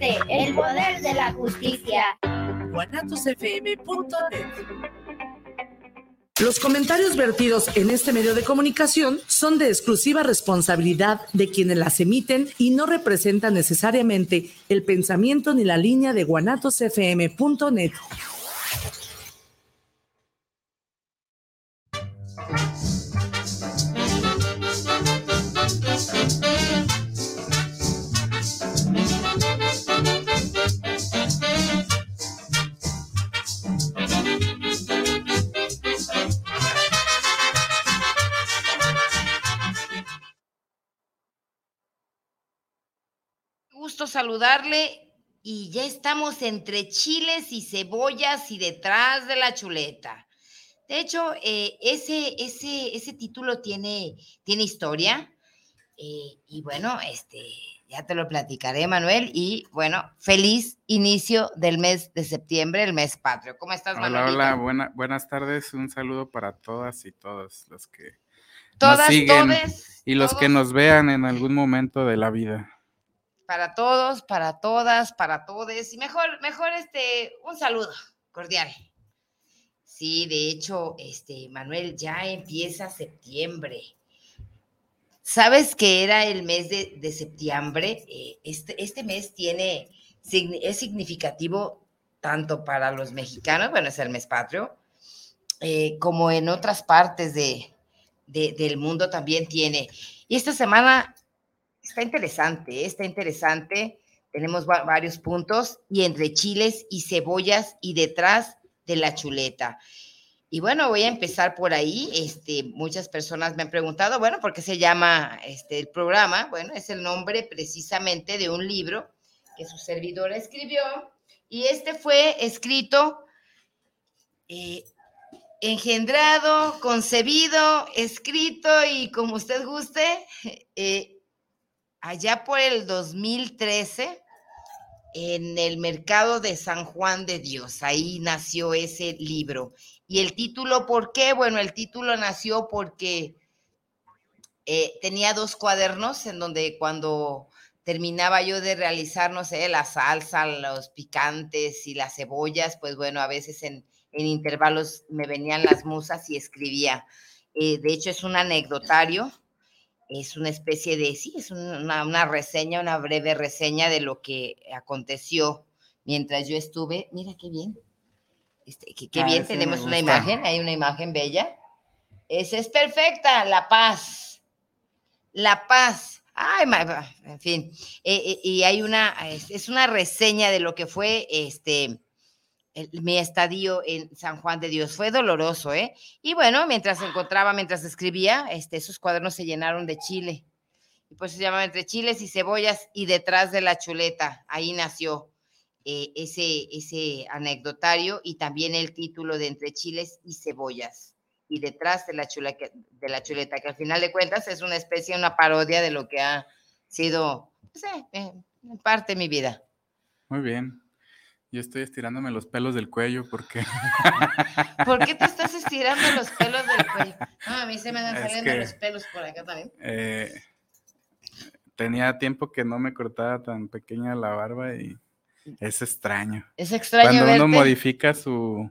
El poder de la justicia. Los comentarios vertidos en este medio de comunicación son de exclusiva responsabilidad de quienes las emiten y no representan necesariamente el pensamiento ni la línea de guanatosfm.net. Gusto saludarle y ya estamos entre chiles y cebollas y detrás de la chuleta. De hecho, eh, ese, ese, ese título tiene, tiene historia. eh, y bueno, este, ya te lo platicaré, Manuel. Y bueno, feliz inicio del mes de septiembre, el mes patrio. ¿Cómo estás, Hola, Manuel? hola, buena- buenas tardes. Un saludo para todas y todos los que nos Todas, siguen todes, y los que nos vean en algún momento de la vida. Para todos, para todas, para todes. Y mejor, mejor este, un saludo cordial. Sí, de hecho, este, Manuel, ya empieza septiembre. ¿Sabes que era el mes de, septiembre? Eh, este, este mes tiene, es significativo tanto para los mexicanos, bueno, es el mes patrio, eh, como en otras partes de- del mundo también tiene. Y esta semana Está interesante, ¿eh? está interesante. Tenemos va- varios puntos y entre chiles y cebollas y detrás de la chuleta. Y bueno, voy a empezar por ahí. Este, muchas personas me han preguntado, bueno, ¿por qué se llama este, el programa? Bueno, es el nombre precisamente de un libro que su servidora escribió. Y este fue escrito, eh, engendrado, concebido, escrito y como usted guste, eh, allá por el 2013 en el mercado de San Juan de Dios. Ahí nació ese libro. Y el título, ¿por qué? Bueno, el título nació porque eh, tenía dos cuadernos en donde cuando terminaba yo de realizar, no sé, la salsa, los picantes y las cebollas, pues bueno, a veces en, en intervalos me venían las musas y escribía. Eh, de hecho, es un anecdotario es una especie de, sí, es una, una, reseña, una breve reseña de lo que aconteció mientras yo estuve. Mira qué bien. Este, qué, qué Ah, bien, tenemos una imagen, hay una imagen bella. Esa es perfecta, la paz. La paz. Ay, en fin. Eh, eh, y hay una, es una reseña de lo que fue este mi estadio en San Juan de Dios. Fue doloroso, ¿eh? Y bueno, mientras encontraba, mientras escribía, este, esos cuadernos se llenaron de chile. Y pues se llama Entre chiles y cebollas y detrás de la chuleta. Ahí nació eh, ese, ese anecdotario y también el título de Entre chiles y cebollas. Y detrás de la, chuleta, que al final de cuentas es una especie, una parodia de lo que ha sido, no sé, eh, parte mi vida. Muy bien. Yo estoy estirándome los pelos del cuello porque ¿Por qué te estás estirando los pelos del cuello? No, a mí se me Es saliendo que- los pelos por acá también. eh, tenía tiempo que no me cortaba tan pequeña la barba y es extraño. Es extraño Cuando verte. uno modifica su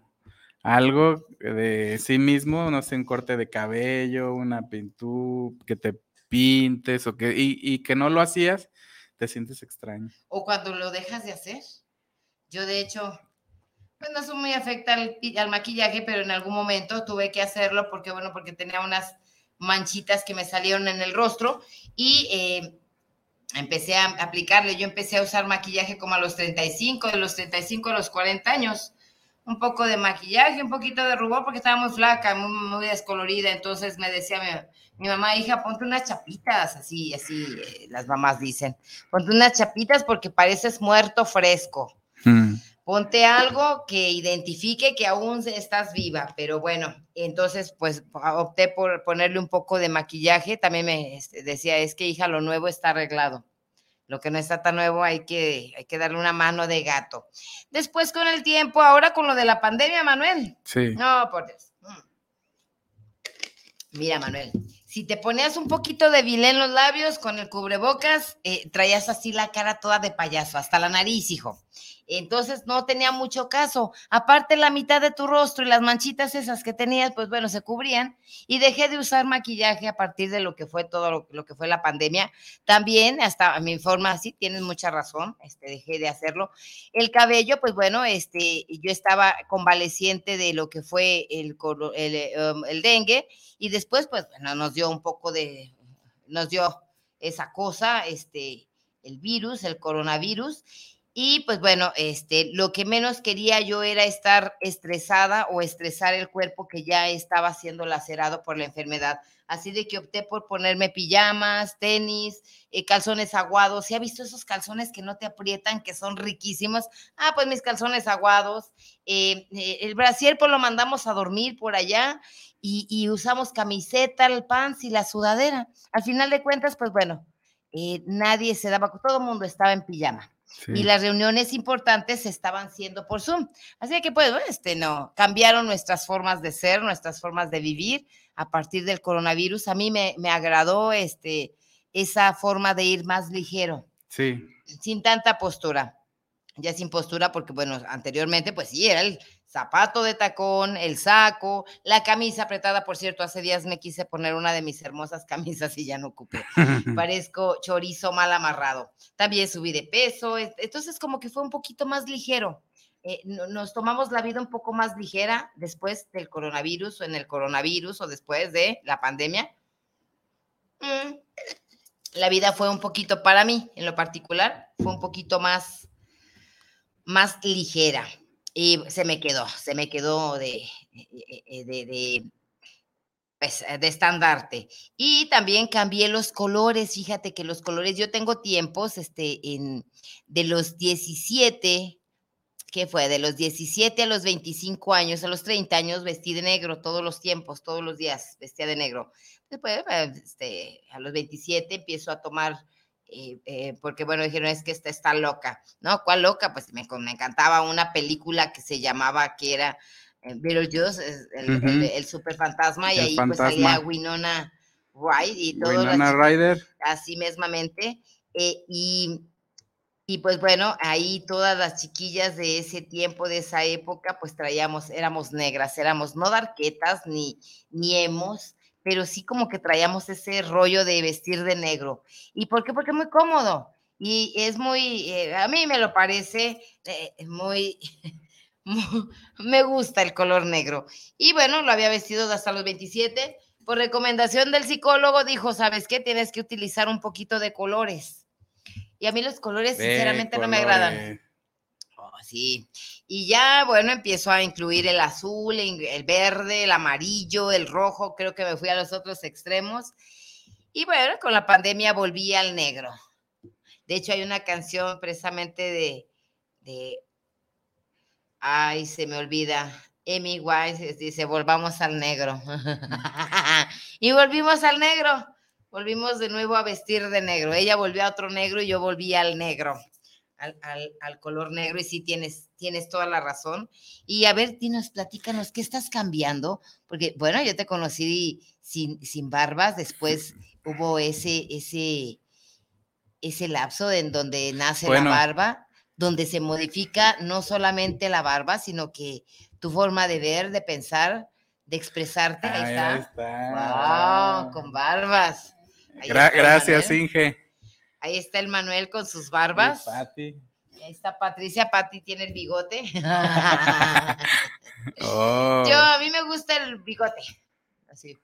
algo de sí mismo, no sé, un corte de cabello, una pintura, que te pintes o que y, y que no lo hacías, te sientes extraño. O cuando lo dejas de hacer. Yo, de hecho, pues no soy muy afecta al, al maquillaje, pero en algún momento tuve que hacerlo porque, bueno, porque tenía unas manchitas que me salieron en el rostro y eh, empecé a aplicarle. Yo empecé a usar maquillaje como a los 35, de los 35 a los 40 años. Un poco de maquillaje, un poquito de rubor porque estaba muy flaca, muy, descolorida. Entonces me decía mi, mi mamá, hija, ponte unas chapitas, así, así eh, las mamás dicen. Ponte unas chapitas porque pareces muerto fresco. Mm. Ponte algo que identifique que aún estás viva, pero bueno, entonces pues opté por ponerle un poco de maquillaje. También me este, decía, es que hija, lo nuevo está arreglado. Lo que no está tan nuevo hay que, hay que darle una mano de gato. Después con el tiempo, ahora con lo de la pandemia, Manuel. Sí. No, por Dios. Mm. Mira, Manuel, si te ponías un poquito de vilé en los labios con el cubrebocas, eh, traías así la cara toda de payaso, hasta la nariz, hijo. Entonces no tenía mucho caso. Aparte, la mitad de tu rostro y las manchitas esas que tenías, pues bueno, se cubrían. Y dejé de usar maquillaje a partir de lo que fue todo lo, que fue la pandemia. También, hasta a mi forma, sí, tienes mucha razón, este, dejé de hacerlo. El cabello, pues bueno, este, yo estaba convaleciente de lo que fue el, el, um, el dengue. Y después, pues bueno, nos dio un poco de, nos dio esa cosa, este, el virus, el coronavirus y pues bueno, este, lo que menos quería yo era estar estresada o estresar el cuerpo que ya estaba siendo lacerado por la enfermedad. Así de que opté por ponerme pijamas, tenis, eh, calzones aguados. ¿Se ha visto esos calzones que no te aprietan, que son riquísimos? Ah, pues mis calzones aguados. Eh, eh, el brasier pues lo mandamos a dormir por allá y, usamos camiseta, el pants y la sudadera. Al final de cuentas, pues bueno, nadie se daba, todo el mundo estaba en pijama. Y las reuniones importantes estaban siendo por Zoom. Así que, pues, este, no, cambiaron nuestras formas de ser, nuestras formas de vivir a partir del coronavirus. A mí me, me agradó este, esa forma de ir más ligero. Sí. Sin tanta postura. Ya sin postura, porque, bueno, anteriormente, pues sí, era el zapato de tacón, el saco, la camisa apretada. Por cierto, hace días me quise poner una de mis hermosas camisas y ya no ocupé. Parezco chorizo mal amarrado. También subí de peso, entonces como que fue un poquito más ligero. Eh, nos tomamos la vida un poco más ligera después del coronavirus o en el coronavirus o después de la pandemia. Mm, la vida fue un poquito para mí, en lo particular, fue un poquito más, más ligera. Y se me quedó, se me quedó de, eh, eh, de, de, pues, de estandarte. Y también cambié los colores, fíjate que los colores, yo tengo tiempos, este, en, de los 17, ¿qué fue? De los 17 a los 25 años, a los 30 años vestí de negro todos los tiempos, todos los días vestía de negro. Después, este, a los 27 empiezo a tomar eh, eh, porque bueno, dijeron, es que esta está loca, ¿no? ¿Cuál loca? Pues me, me encantaba una película que se llamaba, que era eh, Beetlejuice, el, el, super fantasma, y ahí pues salía Winona Ryder y todo. Winona Ryder. Así mesmamente, y, y pues bueno, ahí todas las chiquillas de ese tiempo, de esa época, pues traíamos, éramos negras, éramos no darquetas ni, ni hemos, pero sí como que traíamos ese rollo de vestir de negro. ¿Y por qué? Porque es muy cómodo y es muy, eh, a mí me lo parece eh, muy, me gusta el color negro. Y bueno, lo había vestido hasta los 27. Por recomendación del psicólogo dijo, ¿sabes qué? Tienes que utilizar un poquito de colores. Y a mí los colores sinceramente no me agradan. Oh, sí. Y ya, bueno, empiezo a incluir el azul, el verde, el amarillo, el rojo, creo que me fui a los otros extremos. Y bueno, con la pandemia volví al negro. De hecho, hay una canción precisamente de, de ay, se me olvida, Amy Wise dice, volvamos al negro. y volvimos al negro, volvimos de nuevo a vestir de negro. Ella volvió a otro negro y yo volví al negro al, color negro y sí tienes, tienes toda la razón. Y a ver, dinos, platícanos, ¿qué estás cambiando? Porque, bueno, yo te conocí sin, sin barbas, después hubo ese, ese, ese lapso en donde nace la barba, donde se modifica no solamente la barba, sino que tu forma de ver, de pensar, de expresarte, ahí, está. Wow, con barbas. gracias, Inge. Ahí está el Manuel con sus barbas. Ahí está Patricia, Pati tiene el bigote. Oh. Yo, a mí me gusta el bigote. Así.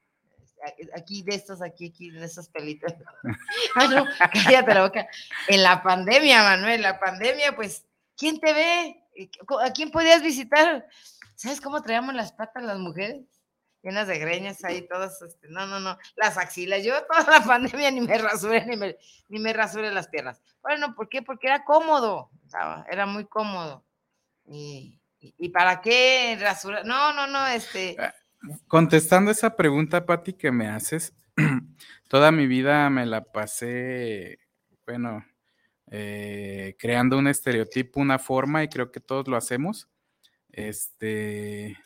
Aquí de estos, aquí, aquí, de esos pelitos. cállate la boca. En la pandemia, Manuel, la pandemia, pues, ¿quién te ve? ¿A quién podías visitar? ¿Sabes cómo traíamos las patas las mujeres? Llenas de greñas ahí, todas, este, no, no, no, las axilas. Yo toda la pandemia ni me rasuré, ni me, ni me rasuré las piernas. Bueno, ¿por qué? Porque era cómodo, era muy cómodo. Y, y, para qué rasurar? No, no, no, este... Ah, contestando esa pregunta, Patti, que me haces, toda mi vida me la pasé, bueno, eh, creando un estereotipo, una forma, y creo que todos lo hacemos. Este,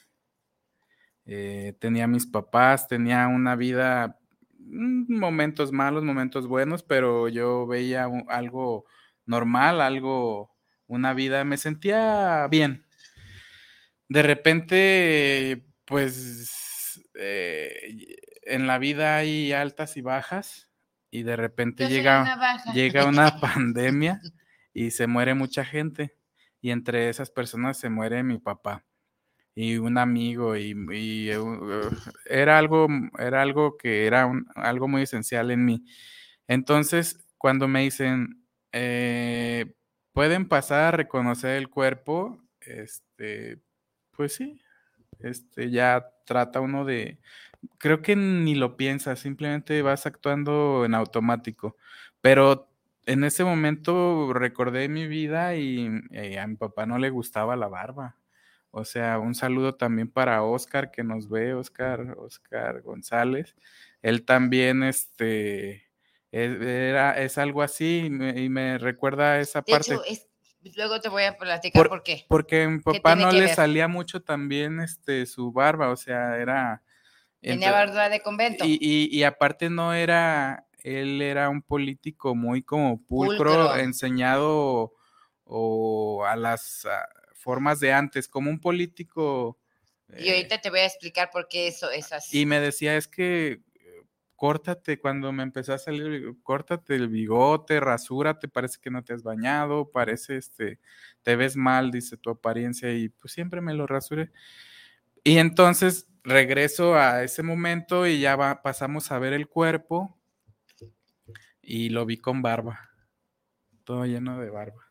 eh, tenía mis papás, tenía una vida mm, momentos malos, momentos buenos, pero yo veía algo normal, algo, una vida, me sentía bien. De repente, pues, eh, en la vida hay altas y bajas y de repente llega, llega una pandemia y se muere mucha gente y entre esas personas se muere mi papá y un amigo y, eh, era algo era algo que era algo muy esencial en mí. Entonces cuando me dicen eh, pueden pasar a reconocer el cuerpo este pues sí este ya trata uno de creo que ni lo piensas simplemente vas actuando en automático. Pero en ese momento recordé mi vida y, a mi papá no le gustaba la barba. O sea, un saludo también para Oscar que nos ve, Oscar, Oscar González. Él también, este, e, era, es algo así y me, recuerda esa parte. luego te voy a platicar por, qué. Porque a mi papá no le salía mucho también este, su barba, o sea, era... Tenía barba de convento. Y, y, y aparte no era, él era un político muy como pulcro, enseñado o a las formas de antes, como un político. y ahorita eh te voy a explicar por qué eso es así. Y me decía, es que eh, córtate cuando me empezó a salir, córtate el bigote, rasúrate, parece que no te has bañado, parece este, te ves mal, dice tu apariencia, y pues siempre me lo rasuré. Y entonces regreso a ese momento y ya pasamos a ver el cuerpo y lo vi con barba, todo lleno de barba.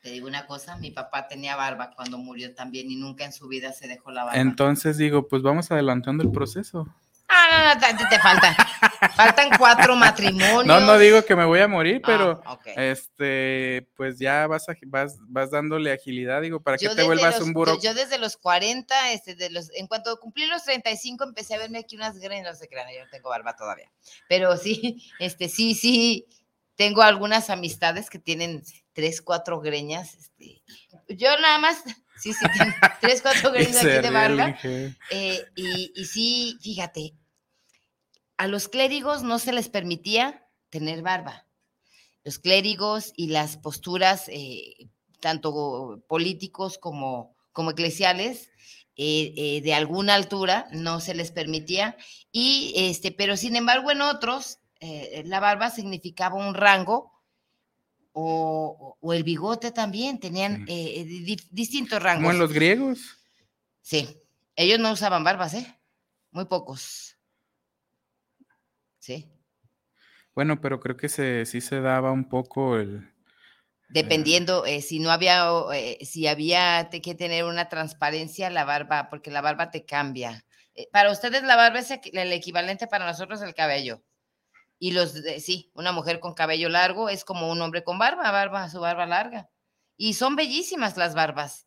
Te digo una cosa, mi papá tenía barba cuando murió también y nunca en su vida se dejó la barba. Entonces digo, pues vamos adelantando el proceso. Ah, no, no, te, faltan. faltan cuatro matrimonios. No, no digo que me voy a morir, pero ah, este, pues ya vas, vas, vas dándole agilidad, digo, para que te vuelvas un burro. Yo, desde los 40, este, de los, en cuanto cumplí los 35, empecé a verme aquí unas greñas, no sé qué, yo no tengo barba todavía. Pero sí, este, sí, sí, tengo algunas amistades que tienen tres, cuatro greñas. Este, yo nada más Sí, sí, tres, cuatro greñas aquí de barba. Eh, y, y, sí, fíjate, a los clérigos no se les permitía tener barba. Los clérigos y las posturas, eh, tanto políticos como, como eclesiales, eh, eh, de alguna altura no se les permitía. Y este, pero sin embargo, en otros, la barba significaba un rango. O, el bigote también, tenían distintos rangos. Como en los griegos. Sí, ellos no usaban barbas, ¿eh? Muy pocos. Sí. Bueno, pero creo que se, sí se daba un poco el... Eh, Dependiendo, eh, si no había, eh, si había que tener una transparencia, la barba, porque la barba te cambia. para ustedes la barba es el equivalente para nosotros el cabello. Y los, sí, una mujer con cabello largo es como un hombre con barba, barba, su barba larga. Y son bellísimas las barbas.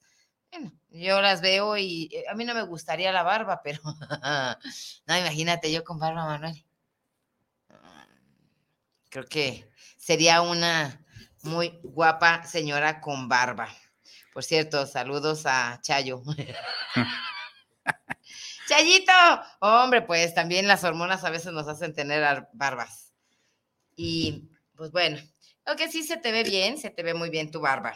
Bueno, yo las veo y a mí no me gustaría la barba, pero no, imagínate yo con barba, Manuel. Creo que sería una muy guapa señora con barba. Por cierto, saludos a Chayo. Chayito, hombre, pues también las hormonas a veces nos hacen tener barbas. Y pues bueno, lo que sí se te ve bien, se te ve muy bien tu barba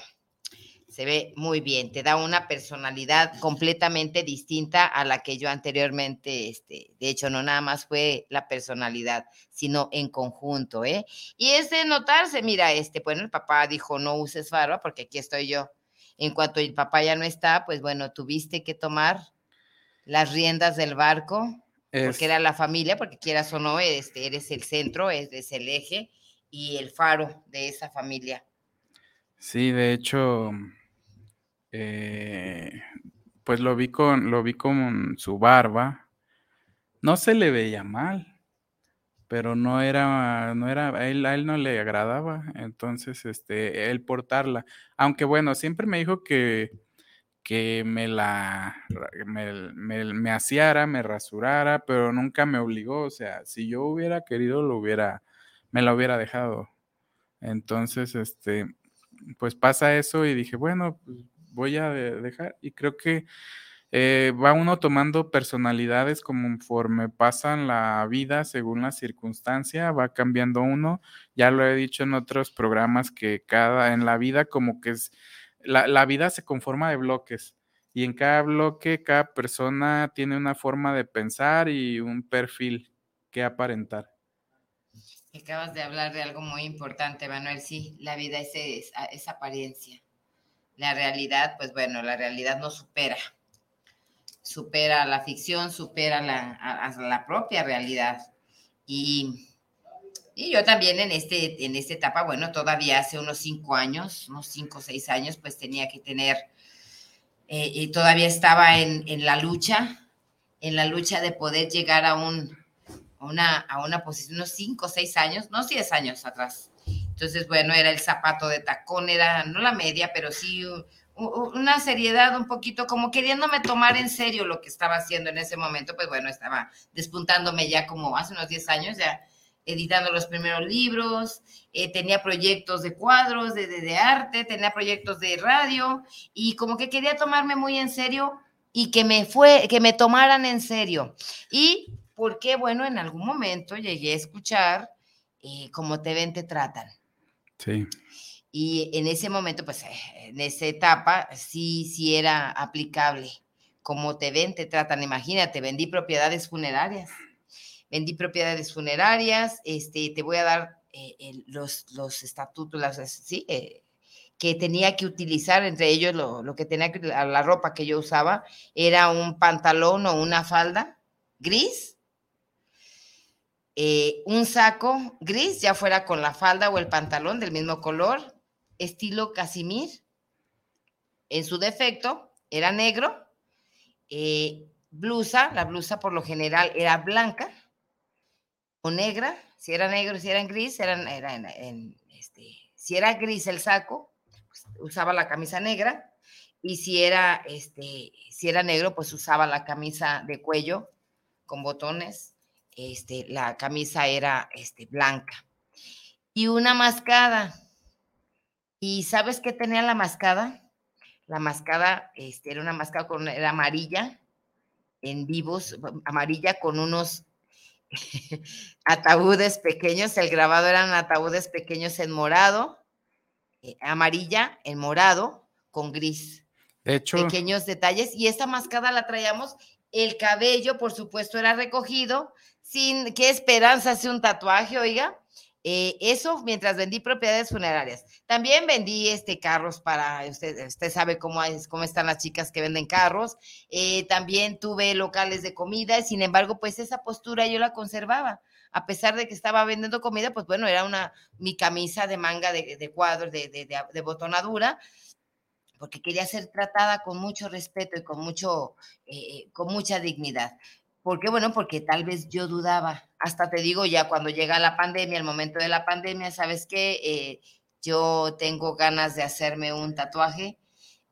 se ve muy bien, te da una personalidad completamente distinta a la que yo anteriormente, este, de hecho, no nada más fue la personalidad, sino en conjunto, ¿eh? Y es de notarse, mira, este, bueno, el papá dijo, no uses barba porque aquí estoy yo. En cuanto el papá ya no está, pues bueno, tuviste que tomar las riendas del barco, porque era la familia, porque quieras o no, este, eres el centro, eres el eje y el faro de esa familia. Sí, de hecho, eh, pues lo vi con, lo vi con su barba. No se le veía mal, pero no era, no era, a él, a él no le agradaba. Entonces, este, él portarla. Aunque bueno, siempre me dijo que, que me la, me, me, me aseara, me rasurara, pero nunca me obligó. O sea, si yo hubiera querido, lo hubiera, me la hubiera dejado. Entonces, este, pues pasa eso y dije, bueno, pues voy a dejar. Y creo que eh, va uno tomando personalidades conforme pasan la vida según la circunstancia, va cambiando uno. Ya lo he dicho en otros programas que cada, en la vida como que es, la, la vida se conforma de bloques y en cada bloque, cada persona tiene una forma de pensar y un perfil que aparentar. Acabas de hablar de algo muy importante, Manuel. Sí, la vida es, es, apariencia. La realidad, pues bueno, la realidad no supera. Supera la ficción, supera la, la propia realidad. Y, y, yo también en, este, en esta etapa, bueno, todavía hace unos cinco años, unos cinco o seis años, pues tenía que tener, eh, y todavía estaba en, en la lucha, en la lucha de poder llegar a un, a una, a una posición, unos 5 o 6 años, no 10 años atrás. Entonces, bueno, era el zapato de tacón, era no la media, pero sí una seriedad un poquito, como queriéndome tomar en serio lo que estaba haciendo en ese momento, pues bueno, estaba despuntándome ya como hace unos 10 años, ya editando los primeros libros, eh, tenía proyectos de cuadros, de, de, de, arte, tenía proyectos de radio y como que quería tomarme muy en serio y que me fue, que me tomaran en serio. Y porque, bueno, en algún momento llegué a escuchar eh, cómo te ven, te tratan. Sí. Y en ese momento, pues, eh, en esa etapa, sí, sí era aplicable. Como te ven, te tratan. Imagínate, vendí propiedades funerarias. Vendí propiedades funerarias, este, te voy a dar eh, los, los estatutos, las, sí, que tenía que utilizar, entre ellos lo, lo que tenía que, la ropa que yo usaba, era un pantalón o una falda gris, eh, un saco gris, ya fuera con la falda o el pantalón del mismo color, estilo casimir. En su defecto era negro. Eh, blusa, la blusa por lo general era blanca negra. Si era negro, si era en gris, eran, era este, si era gris el saco, pues, usaba la camisa negra. Y si era, este, si era negro, pues usaba la camisa de cuello con botones este, la camisa era este, blanca. Y una mascada. ¿Y sabes qué tenía la mascada? La mascada este, era una mascada con, era amarilla, en vivos, amarilla con unos ataúdes pequeños. El grabado eran ataúdes pequeños en morado, eh, amarilla, en morado, con gris. De hecho. Pequeños detalles. Y esta mascada la traíamos. El cabello, por supuesto, era recogido sin qué esperanza hace un tatuaje, oiga. Eh, eso mientras vendí propiedades funerarias. También vendí este carros para, usted, usted sabe cómo, es, cómo están las chicas que venden carros. Eh, también tuve locales de comida, sin embargo, pues esa postura yo la conservaba. A pesar de que estaba vendiendo comida, pues bueno, era una, mi camisa de manga de, de cuadros, de, de, botonadura, porque quería ser tratada con mucho respeto y con mucho, eh, con mucha dignidad. ¿Por qué? Bueno, porque tal vez yo dudaba. Hasta te digo, ya cuando llega la pandemia, el momento de la pandemia, ¿sabes qué? Eh, yo tengo ganas de hacerme un tatuaje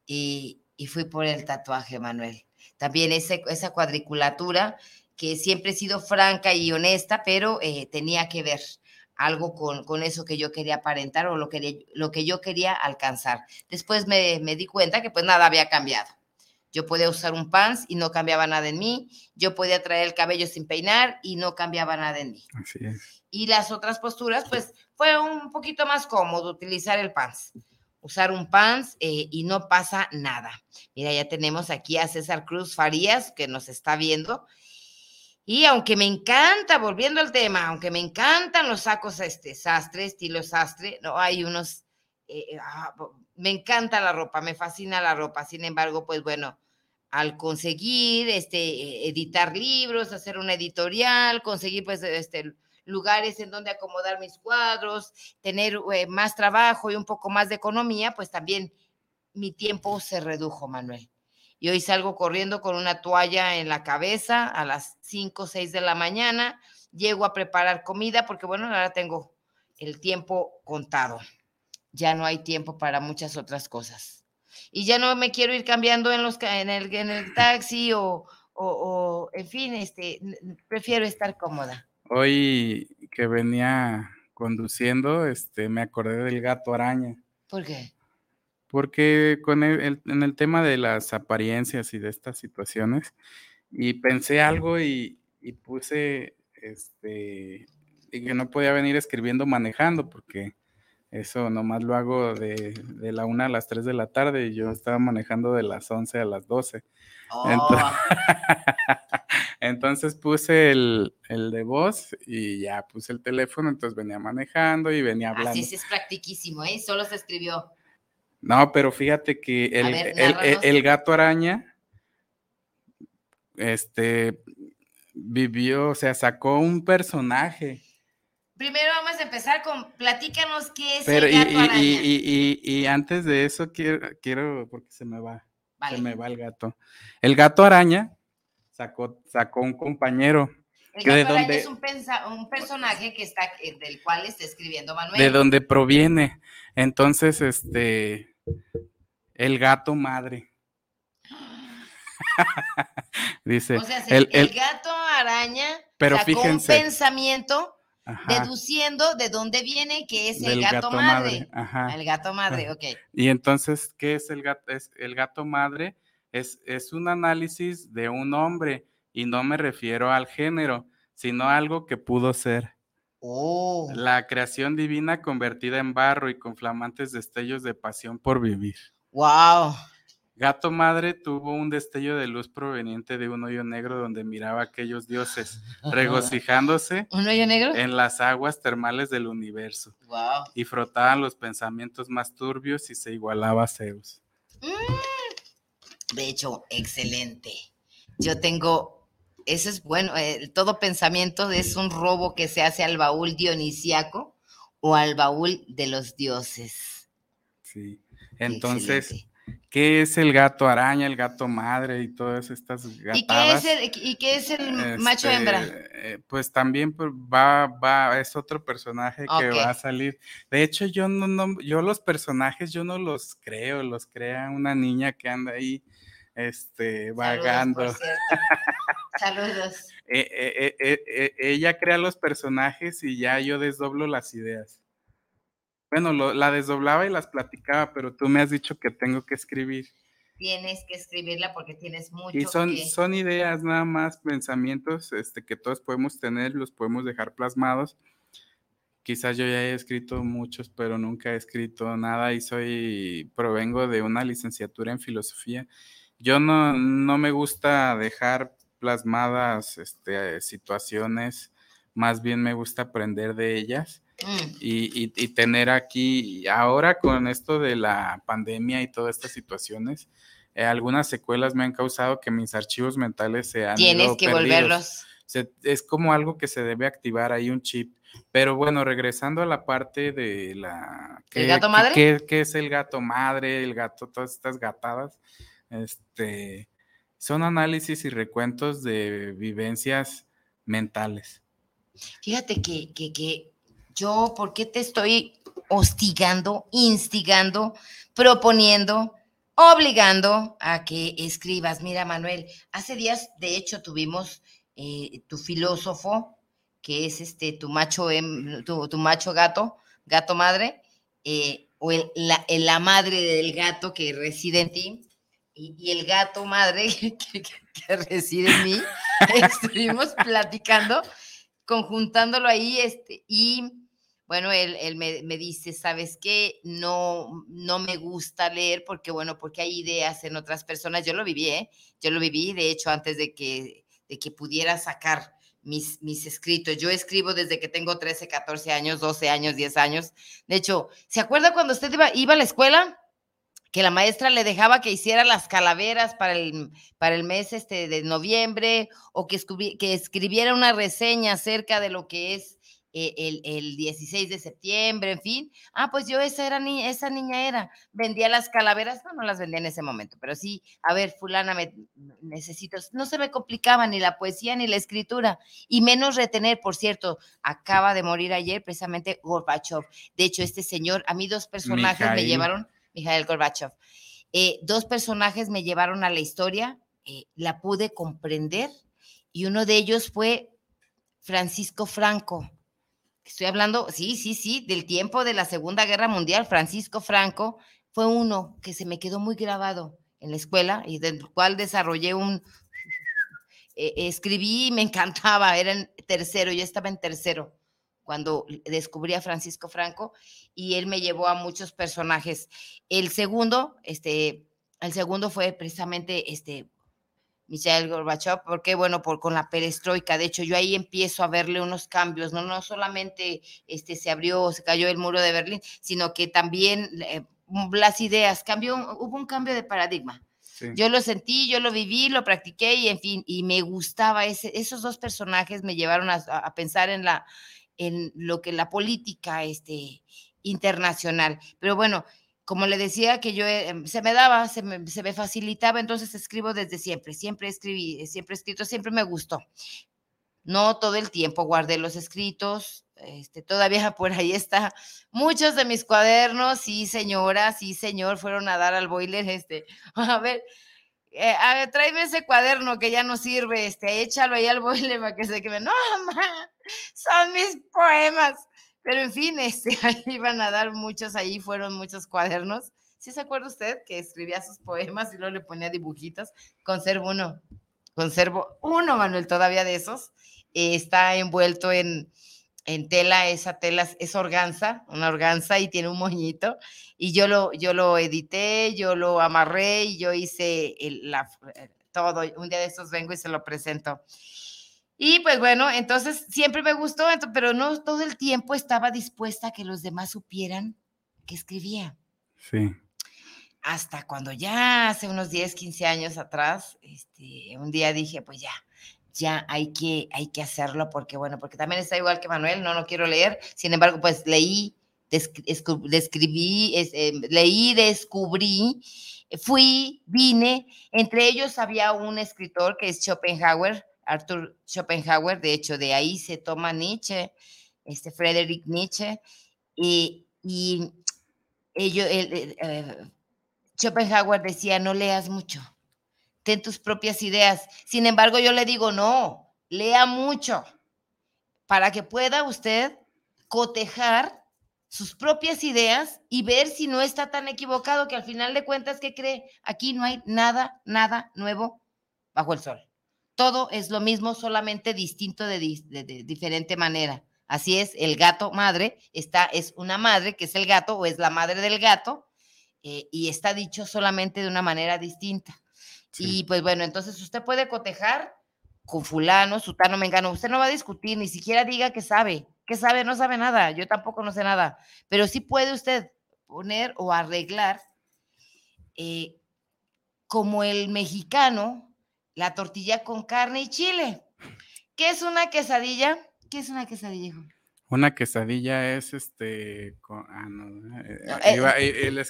y, fui por el tatuaje, Manuel. También esa cuadriculatura que siempre he sido franca y honesta, pero eh, tenía que ver algo con, eso que yo quería aparentar o lo que, lo que yo quería alcanzar. Después me, me di cuenta que pues nada había cambiado. Yo podía usar un pants y no cambiaba nada en mí. Yo podía traer el cabello sin peinar y no cambiaba nada en mí. Así es. Y las otras posturas, pues fue un poquito más cómodo utilizar el pants. Usar un pants eh, y no pasa nada. Mira, ya tenemos aquí a César Cruz Farías que nos está viendo. Y aunque me encanta, volviendo al tema, aunque me encantan los sacos este, sastre, estilo sastre, no hay unos, eh, eh, ah, me encanta la ropa, me fascina la ropa. Sin embargo, pues bueno, al conseguir este, editar libros, hacer una editorial, conseguir pues este, lugares en donde acomodar mis cuadros, tener eh, más trabajo y un poco más de economía, pues también mi tiempo se redujo, Manuel. Y hoy salgo corriendo con una toalla en la cabeza a las 5 o 6 de la mañana, llego a preparar comida porque, bueno, ahora tengo el tiempo contado. Ya no hay tiempo para muchas otras cosas y ya no me quiero ir cambiando en, los, en, el, en el taxi o, o, en fin, este, prefiero estar cómoda. Hoy que venía conduciendo, este, me acordé del gato araña. ¿Por qué? porque con el, en el tema de las apariencias y de estas situaciones, y pensé algo y, y puse, este, y que no podía venir escribiendo manejando, porque eso nomás lo hago de, de, la una a las 3 de la tarde y yo estaba manejando de las 11 a las 12. Entonces, entonces, puse el, el, de voz y ya puse el teléfono, entonces venía manejando y venía hablando. Así es practiquísimo, ¿eh? Solo se escribió. No, pero fíjate que el, ver, el, el, gato araña, este, vivió, o sea, sacó un personaje Primero vamos a empezar con, platícanos qué es el gato y, araña. Y, y, antes de eso quiero, quiero porque se me va, vale. se me va el gato. El gato araña sacó, sacó un compañero. El gato araña donde, es un, pensa, un, personaje que está, del cual está escribiendo Manuel. De donde proviene. Entonces, este, el gato madre. Dice. O sea, el, el, el, gato araña pero sacó fíjense, un pensamiento Ajá. deduciendo de dónde viene que es el gato, gato, madre. madre. El gato madre, ok. Y entonces, ¿qué es el gato? Es, el gato madre es, es un análisis de un hombre y no me refiero al género, sino a algo que pudo ser. Oh. La creación divina convertida en barro y con flamantes destellos de pasión por vivir. Wow. Gato Madre tuvo un destello de luz proveniente de un hoyo negro donde miraba a aquellos dioses, regocijándose ¿Un hoyo negro? en las aguas termales del universo. Wow. Y frotaban los pensamientos más turbios y se igualaba a Zeus. Mm. De hecho, excelente. Yo tengo, eso es bueno, eh, todo pensamiento es un robo que se hace al baúl dionisiaco o al baúl de los dioses. Sí, entonces... Excelente. ¿Qué es el gato araña, el gato madre y todas estas gatadas? ¿Y qué es el, y qué es el este, macho hembra? Eh, pues también va, va, es otro personaje que va a salir. De hecho, yo no, no, yo los personajes yo no los creo, los crea una niña que anda ahí, este, vagando. Saludos, por cierto. Saludos. Eh, eh, ella crea los personajes y ya yo desdoblo las ideas. Bueno, lo, la desdoblaba y las platicaba, pero tú me has dicho que tengo que escribir. Tienes que escribirla porque tienes mucho Y son, que... son ideas nada más, pensamientos este, que todos podemos tener, los podemos dejar plasmados. Quizás yo ya he escrito muchos, pero nunca he escrito nada y soy, provengo de una licenciatura en filosofía. Yo no, no me gusta dejar plasmadas este, situaciones, más bien me gusta aprender de ellas. Mm. Y, y, y, tener aquí, ahora con esto de la pandemia y todas estas situaciones, eh, algunas secuelas me han causado que mis archivos mentales se han Tienes ido que perdidos. volverlos. Se, es como algo que se debe activar ahí un chip. Pero bueno, regresando a la parte de la... ¿El gato madre? ¿qué, ¿Qué es el gato madre? El gato, todas estas gatadas. Este, son análisis y recuentos de vivencias mentales. Fíjate que, que, que yo, ¿por qué te estoy hostigando, instigando, proponiendo, obligando a que escribas? Mira, Manuel, hace días, de hecho, tuvimos eh, tu filósofo, que es este tu macho, em, tu, tu, macho gato, gato madre, eh, o el, la, la, madre del gato que reside en ti, y, y el gato madre que, que, que reside en mí, estuvimos platicando, conjuntándolo ahí, este, y bueno, él, él me, me, dice, ¿sabes qué? No, no me gusta leer porque, bueno, porque hay ideas en otras personas. Yo lo viví, ¿eh? Yo lo viví, de hecho, antes de que, de que pudiera sacar mis, mis escritos. Yo escribo desde que tengo 13, 14 años, 12 años, 10 años. De hecho, ¿se acuerda cuando usted iba, iba a la escuela? que la maestra le dejaba que hiciera las calaveras para el, para el mes este de noviembre o que, que escribiera una reseña acerca de lo que es el, el, 16 de septiembre, en fin. Ah, pues yo esa, era ni, esa niña era. Vendía las calaveras, no, no las vendía en ese momento, pero sí, a ver, fulana, me, necesito, no se me complicaba ni la poesía ni la escritura, y menos retener, por cierto, acaba de morir ayer precisamente Gorbachev. De hecho, este señor, a mí dos personajes Mijail. me llevaron, Mijael Gorbachev, eh, dos personajes me llevaron a la historia, eh, la pude comprender, y uno de ellos fue Francisco Franco. Estoy hablando, sí, sí, sí, del tiempo de la Segunda Guerra Mundial, Francisco Franco, fue uno que se me quedó muy grabado en la escuela y del cual desarrollé un, eh, escribí y me encantaba, era en tercero, yo estaba en tercero cuando descubrí a Francisco Franco y él me llevó a muchos personajes. El segundo, este, el segundo fue precisamente este Michael Gorbachev, porque bueno, por, con la perestroika, de hecho yo ahí empiezo a verle unos cambios, no, no solamente este, se abrió, se cayó el muro de Berlín, sino que también eh, las ideas, cambió, hubo un cambio de paradigma. Yo lo sentí, yo lo viví, lo practiqué y en fin, y me gustaba ese, esos dos personajes me llevaron a, pensar en la en lo que la política este, internacional. Pero bueno, como le decía que yo eh, se me daba, se me, facilitaba, entonces escribo desde siempre, siempre escribí, siempre he escrito, siempre me gustó. No todo el tiempo guardé los escritos, este, todavía por ahí está. Muchos de mis cuadernos, sí, señora, sí, señor, fueron a dar al boiler. Este, a ver, eh, tráeme ese cuaderno que ya no sirve, este, échalo ahí al boiler para que se queme. No, mamá, son mis poemas. Pero en fin, este, ahí iban a dar muchos, ahí fueron muchos cuadernos. ¿Sí se acuerda usted que escribía sus poemas y luego le ponía dibujitos? Conservo uno, conservo uno, Manuel, todavía de esos. está envuelto en, en tela, esa tela es organza, una organza y tiene un moñito. Y yo lo, yo lo edité, yo lo amarré y yo hice la, eh, todo. Un día de estos vengo y se lo presento. Y pues bueno, entonces siempre me gustó, pero no todo el tiempo estaba dispuesta a que los demás supieran que escribía. Sí. Hasta cuando ya hace unos 10, 15 años atrás, este, un día dije, pues ya, ya hay que, hay que hacerlo porque, bueno, porque también está igual que Manuel, no, no quiero leer, sin embargo, pues leí, describí, eh, leí, descubrí, fui, vine, entre ellos había un escritor que es Schopenhauer, Arthur Schopenhauer, de hecho, de ahí se toma Nietzsche, este Friedrich Nietzsche, y, y eh, Schopenhauer decía, no leas mucho ten tus propias ideas. Sin embargo, yo le digo, no, lea mucho para que pueda usted cotejar sus propias ideas y ver si no está tan equivocado que al final de cuentas, ¿qué cree? Aquí no hay nada, nada nuevo bajo el sol. Todo es lo mismo, solamente distinto de, diferente manera. Así es, el gato madre, está, es una madre que es el gato o es la madre del gato eh, y está dicho solamente de una manera distinta. Y pues bueno, entonces usted puede cotejar con fulano, sutano, mengano. Usted no va a discutir, ni siquiera diga que sabe. que sabe? No sabe nada. Yo tampoco no sé nada. Pero sí puede usted poner o arreglar eh, como el mexicano la tortilla con carne y chile. ¿Qué es una quesadilla? ¿Qué es una quesadilla, hijo? Una quesadilla es este. ah, no. Eh, eh,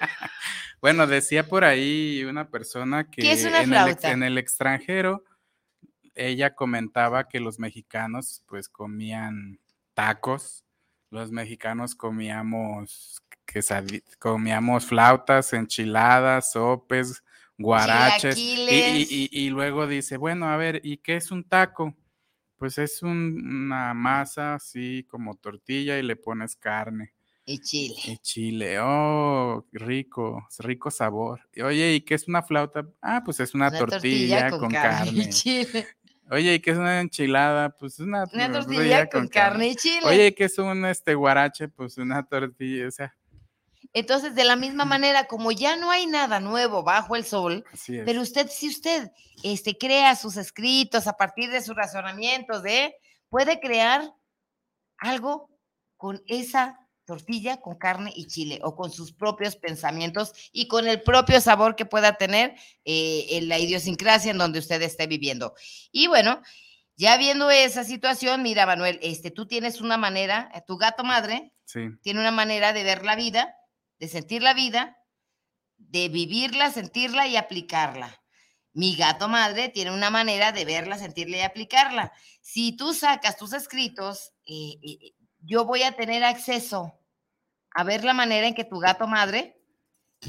Bueno, decía por ahí una persona que en, El, extranjero ella comentaba que los mexicanos pues comían tacos, los mexicanos comíamos comíamos flautas, enchiladas, sopes, guaraches y, y, luego dice, bueno, a ver, ¿y qué es un taco? Pues es una masa así como tortilla y le pones carne. Y chile. Y chile, oh, rico, rico sabor. Oye, ¿y qué es una flauta? Ah, pues es una, tortilla, con, carne. Y chile. Oye, ¿y qué es una enchilada? Pues una, una tortilla, con, carne. y chile. Oye, ¿y qué es un este guarache? Pues una tortilla, o sea. Entonces, de la misma manera, como ya no hay nada nuevo bajo el sol, pero usted, si usted este, crea sus escritos a partir de sus razonamientos, ¿eh? puede crear algo con esa tortilla con carne y chile o con sus propios pensamientos y con el propio sabor que pueda tener eh, en la idiosincrasia en donde usted esté viviendo. Y bueno, ya viendo esa situación, mira Manuel, este, tú tienes una manera, eh, tu gato madre tiene una manera de ver la vida, de sentir la vida, de vivirla, sentirla y aplicarla. Mi gato madre tiene una manera de verla, sentirla y aplicarla. Si tú sacas tus escritos, eh, yo voy a tener acceso a ver la manera en que tu gato madre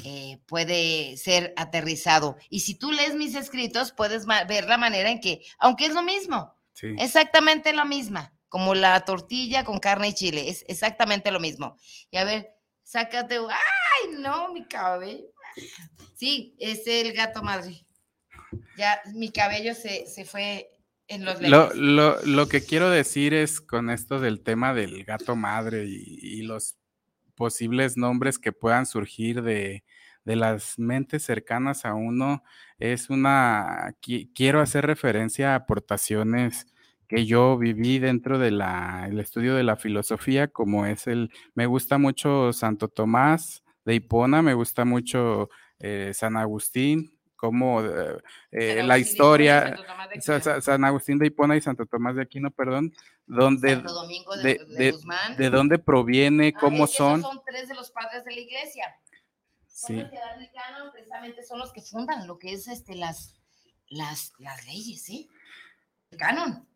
eh, puede ser aterrizado. Y si tú lees mis escritos, puedes ver la manera en que, aunque es lo mismo, exactamente lo misma, como la tortilla con carne y chile, es exactamente lo mismo. Y a ver, sácate, ¡ay! No, mi cabello. Sí, es el gato madre. Ya mi cabello se, se fue en los Lo, lo- lo que quiero decir es con esto del tema del gato madre y, y los posibles nombres que puedan surgir de, de las mentes cercanas a uno, es una, qui- quiero hacer referencia a aportaciones que yo viví dentro del estudio de la filosofía, como es el, me gusta mucho Santo Tomás de Hipona, me gusta mucho eh, San Agustín, como eh, eh, San la de historia, Santo Tomás de Sa- Aquino. Sa- San Agustín de Hipona y Santo Tomás de Aquino, perdón, donde, Santo Domingo de, de, de de- Guzmán. de dónde proviene, Ah, cómo es que esos son. son tres de los padres de la iglesia. Son Sí. los que dan el canon, precisamente son los que fundan lo que es este, las, las, las leyes, ¿sí? El canon.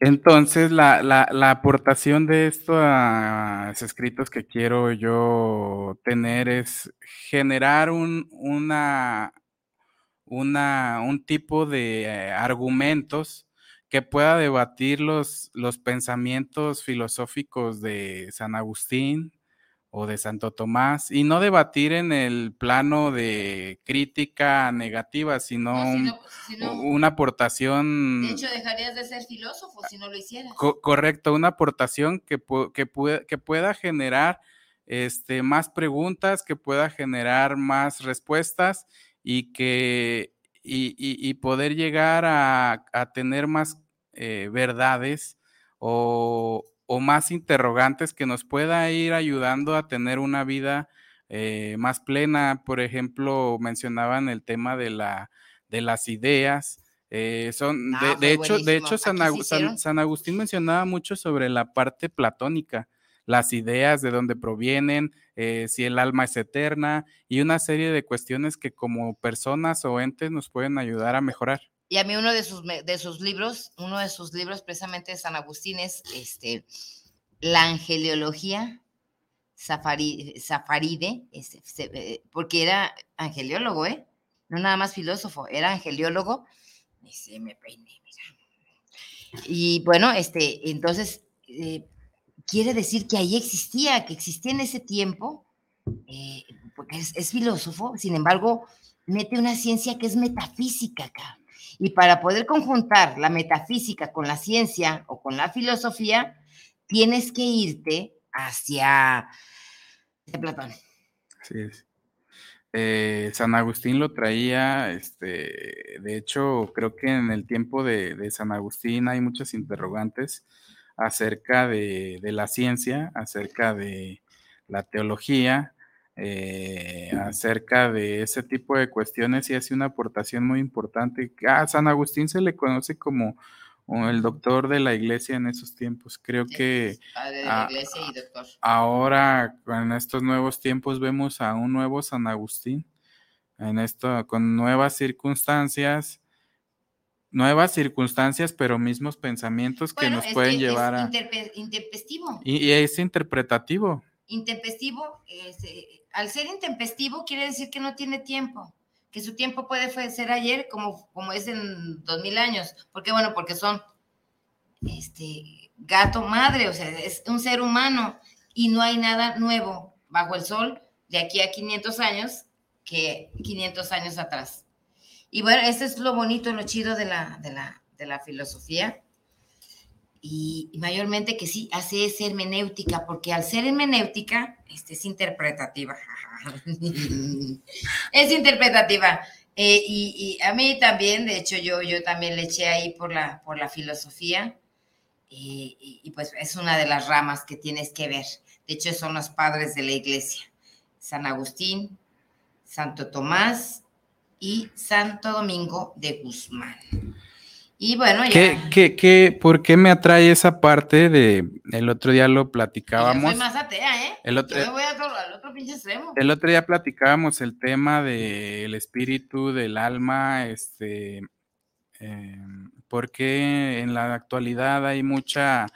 Entonces, la, la- la aportación de estos escritos que quiero yo tener es generar un, una, una, un tipo de eh, argumentos que pueda debatir los, los pensamientos filosóficos de San Agustín o de Santo Tomás, y no debatir en el plano de crítica negativa, sino, No, si un- no- si no- una aportación... de hecho, dejarías de ser filósofo si no lo hicieras. Co- correcto, una aportación que, que, que pueda generar este, más preguntas, que pueda generar más respuestas y que y, y- y poder llegar a, a tener más eh, verdades o, o más interrogantes que nos pueda ir ayudando a tener una vida eh, más plena. Por ejemplo, mencionaban el tema de, la, de las ideas. eh, son, Ah, de, de hecho, de hecho San, Agu- San-. San Agustín mencionaba mucho sobre la parte platónica, las ideas, de dónde provienen, eh, si el alma es eterna y una serie de cuestiones que como personas o entes nos pueden ayudar a mejorar. Y a mí uno de sus, de sus libros, uno de sus libros precisamente de San Agustín es este, La Angeliología Safari- Safaride, este, eh, porque era angeliólogo, ¿eh? No nada más filósofo, era angeliólogo. Y se me peiné, mira. Y bueno, este, entonces, eh, quiere decir que ahí existía, que existía en ese tiempo, eh, porque es filósofo, sin embargo, mete una ciencia que es metafísica acá. Y para poder conjuntar la metafísica con la ciencia o con la filosofía, tienes que irte hacia Platón. Así es. Eh, San Agustín lo traía, este, de hecho, creo que en el tiempo de, San Agustín hay muchas interrogantes acerca de la ciencia, acerca de la teología, eh, acerca de ese tipo de cuestiones y hace una aportación muy importante. A San Agustín se le conoce como el doctor de la iglesia en esos tiempos. Creo que Padre de ah, la iglesia y doctor. ahora en estos nuevos tiempos vemos a un nuevo San Agustín, en esto, con nuevas circunstancias, nuevas circunstancias, pero mismos pensamientos que nos pueden que llevar es a... intempestivo. Y, y es interpretativo. Intempestivo, es, eh, al ser intempestivo quiere decir que no tiene tiempo, que su tiempo puede ser ayer como, como es en dos mil años. ¿Por qué? Bueno, porque son este gato madre, o sea, es un ser humano y no hay nada nuevo bajo el sol de aquí a 500 años que 500 años atrás. Y bueno, eso es lo bonito, lo chido de la, de la, de la filosofía. Y, mayormente que sí, hace esa hermenéutica, porque al ser hermenéutica, este, es interpretativa. es interpretativa. Eh, y, a mí también, de hecho, yo, yo también le eché ahí por la, por la filosofía. Y- y, pues es una de las ramas que tienes que ver. De hecho, son los padres de la iglesia. San Agustín, Santo Tomás y Santo Domingo de Guzmán. Y bueno, ya. ¿Qué, qué, qué, ¿Por qué me atrae esa parte de... El otro día lo Yo platicábamos. soy más atea, ¿eh? El otro- Yo me voy a otro- al otro pinche extremo. El otro día platicábamos el tema del espíritu, del alma, este, eh, porque en la actualidad hay mucha,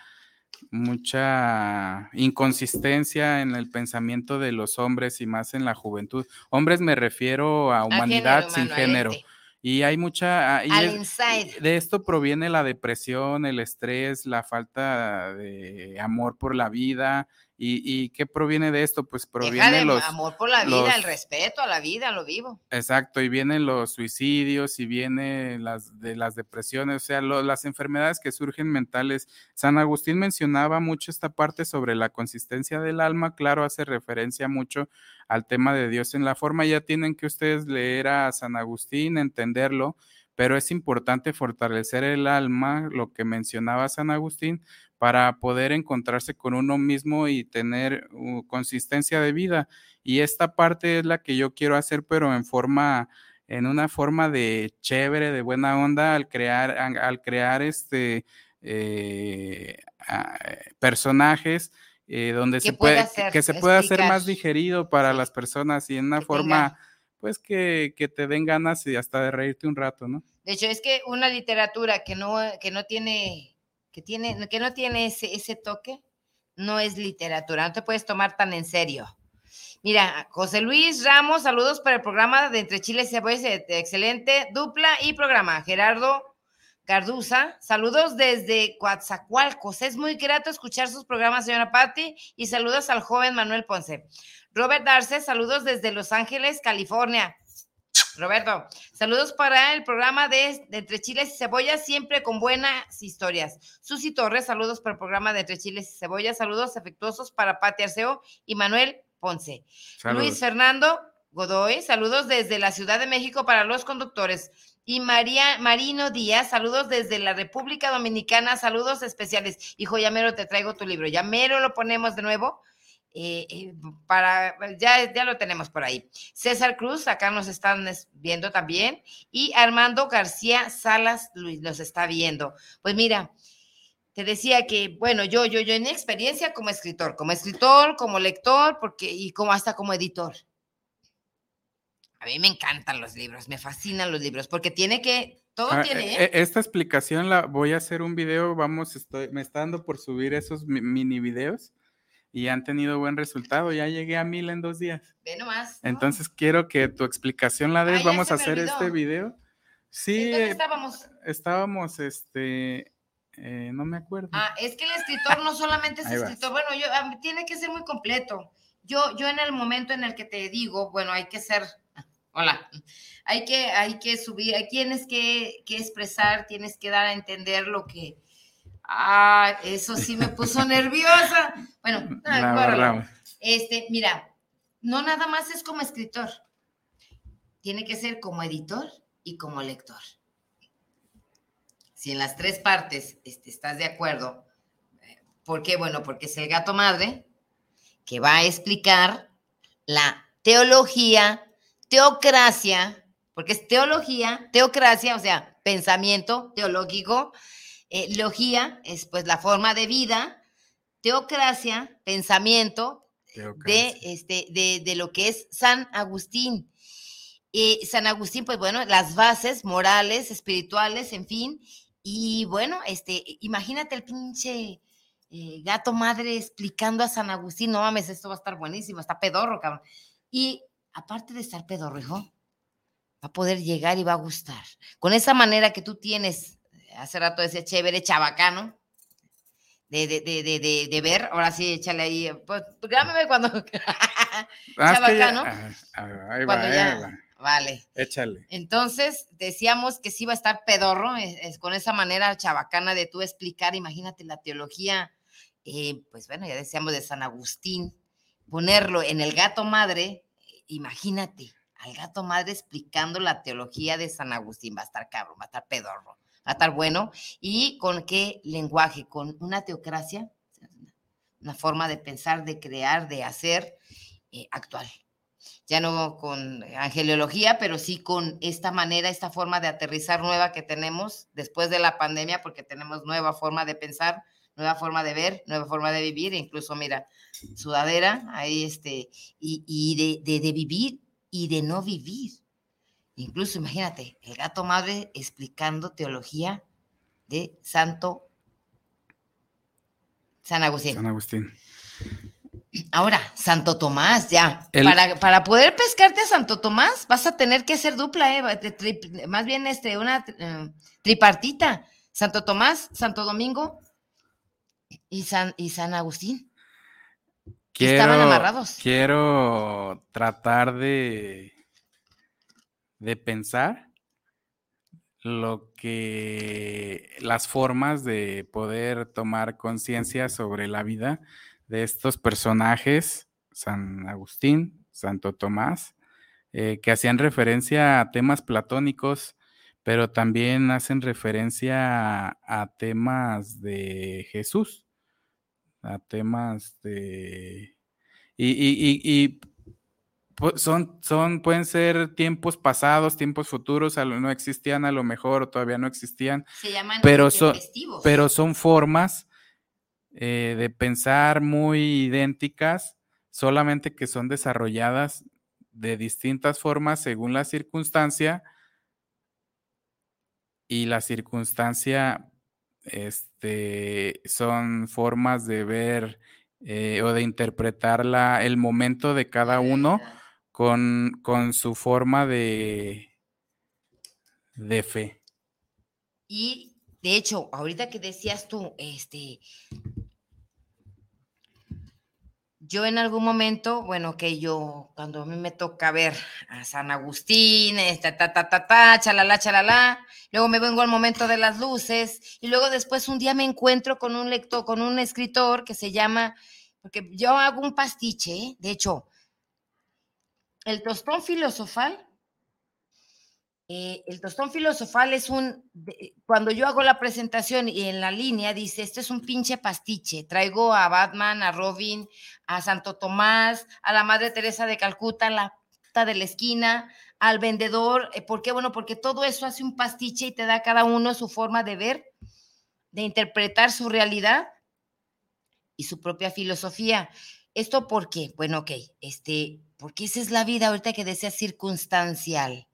mucha inconsistencia en el pensamiento de los hombres y más en la juventud. Hombres me refiero a humanidad género sin humano, género. ente, Y hay mucha... ah, y Al es- inside. de esto proviene la depresión, el estrés, la falta de amor por la vida, ¿Y, y qué proviene de esto? Pues Deja proviene de los... amor por la vida, el respeto a la vida, a lo vivo. Exacto, y vienen los suicidios y vienen las de las depresiones, o sea, lo- las enfermedades que surgen mentales. San Agustín mencionaba mucho esta parte sobre la consistencia del alma, claro, hace referencia mucho al tema de Dios en la forma. Ya tienen que ustedes leer a San Agustín, entenderlo, pero es importante fortalecer el alma, lo que mencionaba San Agustín, para poder encontrarse con uno mismo y tener uh, consistencia de vida. Y esta parte es la que yo quiero hacer, pero en forma, en una forma de chévere, de buena onda, al crear, al crear este eh, ah, personajes eh, donde se puede, hacer- que se pueda hacer más digerido para Sí. las personas y en una Que forma, tenga- pues que, que te den ganas y hasta de reírte un rato, ¿no? De hecho, es que una literatura que no, que no tiene, que tiene, que no tiene ese, ese toque, no es literatura, no te puedes tomar tan en serio. Mira, José Luis Ramos, saludos para el programa de Entre Chile y Cebollas, eh, excelente dupla y programa. Gerardo Carduza, saludos desde Coatzacoalcos. Es muy grato escuchar sus programas, señora Patti, y saludos al joven Manuel Ponce. Robert Darce, saludos desde Los Ángeles, California. Roberto, saludos para el programa de, de Entre Chiles y Cebollas, siempre con buenas historias. Susi Torres, saludos para el programa de Entre Chiles y Cebollas, saludos afectuosos para Pati Arceo y Manuel Ponce. Saludos. Luis Fernando Godoy, saludos desde la Ciudad de México para los conductores. Y María Marino Díaz, saludos desde la República Dominicana, saludos especiales. Hijo, ya mero te traigo tu libro, ya mero lo ponemos de nuevo. Eh, eh, para, ya, ya lo tenemos por ahí. César Cruz, acá nos están es- viendo también. Y Armando García Salas Luis los está viendo. Pues mira, te decía que, bueno, yo, yo, yo en mi experiencia como escritor, como escritor, como lector, porque, y como hasta como editor. A mí me encantan los libros, me fascinan los libros, porque tiene que, todo Ah, tiene, eh, ¿eh? eh, Esta explicación la voy a hacer un video, vamos, estoy, me está dando por subir esos mi- mini videos y han tenido buen resultado, ya llegué a mil en dos días. Ve nomás. ¿no? Entonces quiero que tu explicación la Ah, des, vamos a hacer este video. Sí, ¿En dónde eh, estábamos? estábamos, este, eh, no me acuerdo. Ah, es que el escritor no solamente es escritor, bueno, yo, a mí tiene que ser muy completo. Yo, yo en el momento en el que te digo, bueno, hay que ser, hola, hay que, hay que subir, tienes que, que expresar, tienes que dar a entender lo que, ah, eso sí me puso nerviosa. Bueno, La este, mira, no nada más es como escritor, tiene que ser como editor y como lector. Si en las tres partes este, estás de acuerdo, eh, ¿por qué? Bueno, porque es el gato madre que va a explicar la teología, teocracia, porque es teología, teocracia, o sea, pensamiento teológico, eh, logía es pues la forma de vida, teocracia, pensamiento, de, este, de, de lo que es San Agustín. Eh, San Agustín, pues bueno, las bases morales, espirituales, en fin. Y bueno, este, imagínate el pinche eh, gato madre explicando a San Agustín, no mames, esto va a estar buenísimo, está pedorro, cabrón. Y aparte de estar pedorro, hijo, va a poder llegar y va a gustar. Con esa manera que tú tienes, hace rato decía chévere, chabacano, de, de, de, de, de, ver, ahora sí, échale ahí, pues grábame cuando, Ah, chabacano, ah, ah, ahí va, cuando ahí ya, va. vale. Échale. Entonces, decíamos que sí va a estar pedorro, es, es con esa manera chabacana de tú explicar, imagínate la teología, eh, pues bueno, ya decíamos de San Agustín, ponerlo en el gato madre, imagínate, al gato madre explicando la teología de San Agustín, va a estar cabrón, va a estar pedorro, a estar bueno, y con qué lenguaje, con una teocracia, una forma de pensar, de crear, de hacer eh, actual ya no con angeliología, pero sí con esta manera, esta forma de aterrizar nueva que tenemos después de la pandemia, porque tenemos nueva forma de pensar, nueva forma de ver, nueva forma de vivir, incluso mira, sudadera, ahí este, y, y de, de vivir y de no vivir. Incluso imagínate, el gato madre explicando teología de Santo San Agustín. San Agustín. Ahora, Santo Tomás, ya. El- Para, para poder pescarte a Santo Tomás, vas a tener que hacer dupla, eh, tri- más bien este, una eh, tripartita. Santo Tomás, Santo Domingo y San, y San Agustín. quiero, estaban amarrados. Quiero tratar de, de pensar lo que las formas de poder tomar conciencia sobre la vida de estos personajes, San Agustín, Santo Tomás, eh, que hacían referencia a temas platónicos, pero también hacen referencia a, temas de Jesús, a temas de... y son, son, pueden ser tiempos pasados, tiempos futuros, no existían a lo mejor o todavía no existían, Se llaman pero son, festivos. pero son formas eh, de pensar muy idénticas, solamente que son desarrolladas de distintas formas según la circunstancia y la circunstancia este, son formas de ver eh, o de interpretar la, el momento de cada uno con, con su forma de, de fe. Y de hecho, ahorita que decías tú, este, yo en algún momento, bueno, que yo, cuando a mí me toca ver a San Agustín, esta, ta, ta, ta, ta, chalala, chalala, luego me vengo al momento de las luces, y luego después un día me encuentro con un lector, con un escritor que se llama, porque yo hago un pastiche, de hecho, el tostón filosofal, eh, el tostón filosofal es un, cuando yo hago la presentación y en la línea dice, este es un pinche pastiche, traigo a Batman, a Robin, a Santo Tomás, a la Madre Teresa de Calcuta, la puta de la esquina, al vendedor, eh, ¿por qué? Bueno, porque todo eso hace un pastiche y te da cada uno su forma de ver, de interpretar su realidad y su propia filosofía. ¿Esto por qué? Bueno, ok, este, porque esa es la vida ahorita que decía circunstancial.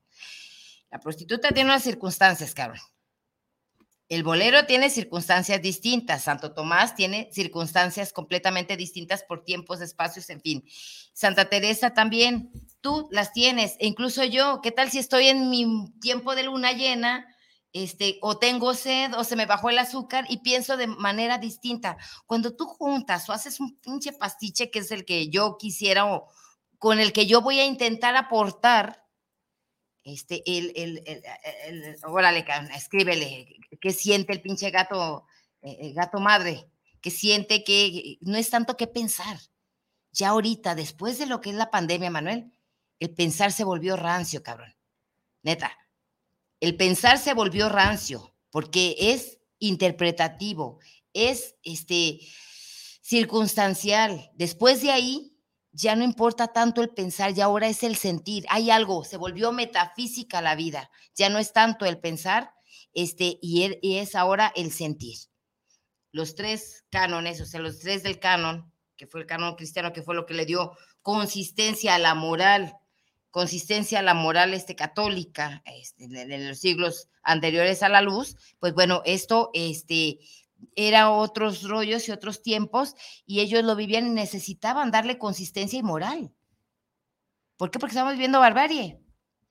La prostituta tiene unas circunstancias, cabrón. El bolero tiene circunstancias distintas, Santo Tomás tiene circunstancias completamente distintas por tiempos, espacios, en fin. Santa Teresa también, tú las tienes, e incluso yo, ¿qué tal si estoy en mi tiempo de luna llena? Este, o tengo sed, o se me bajó el azúcar y pienso de manera distinta. Cuando tú juntas o haces un pinche pastiche que es el que yo quisiera o, con el que yo voy a intentar aportar, este, el, el, el, órale, escríbele, ¿qué siente el pinche gato, eh, gato madre? ¿Qué siente que no es tanto que pensar? Ya ahorita, después de lo que es la pandemia, Manuel, el pensar se volvió rancio, cabrón. Neta, el pensar se volvió rancio porque es interpretativo, es este circunstancial. Después de ahí, ya no importa tanto el pensar, ya ahora es el sentir. Hay algo, se volvió metafísica la vida. Ya no es tanto el pensar, este, y, y es ahora el sentir. Los tres cánones, o sea, los tres del canon, que fue el canon cristiano, que fue lo que le dio consistencia a la moral, consistencia a la moral este, católica este, en los siglos anteriores a la luz, pues bueno, esto este, era otros rollos y otros tiempos y ellos lo vivían y necesitaban darle consistencia y moral. ¿Por qué? Porque estamos viviendo barbarie.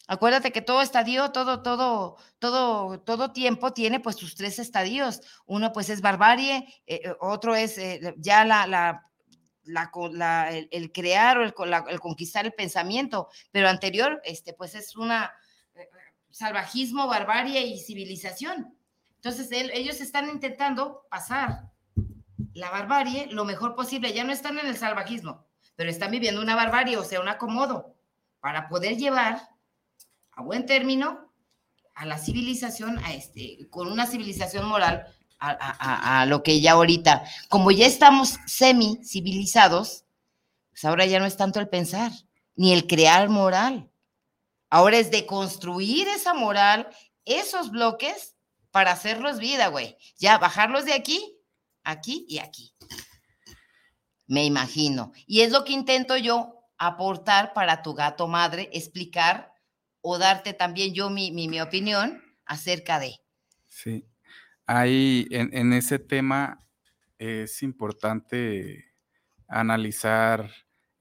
Acuérdate que todo estadio, todo, todo, todo, todo tiempo tiene pues sus tres estadios. Uno pues es barbarie, eh, eh, otro es eh, ya la, la, la, el, crear o el, el, conquistar el pensamiento, pero anterior, este pues es una salvajismo, barbarie y civilización. Entonces, ellos están intentando pasar la barbarie lo mejor posible. Ya no están en el salvajismo, pero están viviendo una barbarie, o sea, un acomodo, para poder llevar a buen término a la civilización, a este, con una civilización moral, a, a lo que ya ahorita, como ya estamos semi civilizados, pues ahora ya no es tanto el pensar, ni el crear moral. Ahora es de construir esa moral, esos bloques para hacerlos vida, güey. Ya, bajarlos de aquí, aquí y aquí. Me imagino. Y es lo que intento yo aportar para tu gato madre, explicar o darte también yo mi, mi, opinión acerca de. Sí. Ahí en, en ese tema es importante analizar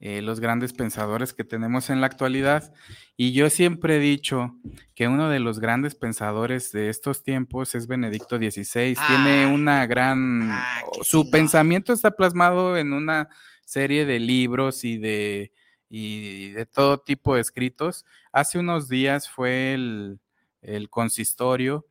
eh, los grandes pensadores que tenemos en la actualidad. Y yo siempre he dicho que uno de los grandes pensadores de estos tiempos es Benedicto XVI. Tiene una gran... su pensamiento está plasmado en una serie de libros y de, y de todo tipo de escritos. Hace unos días fue el, el consistorio.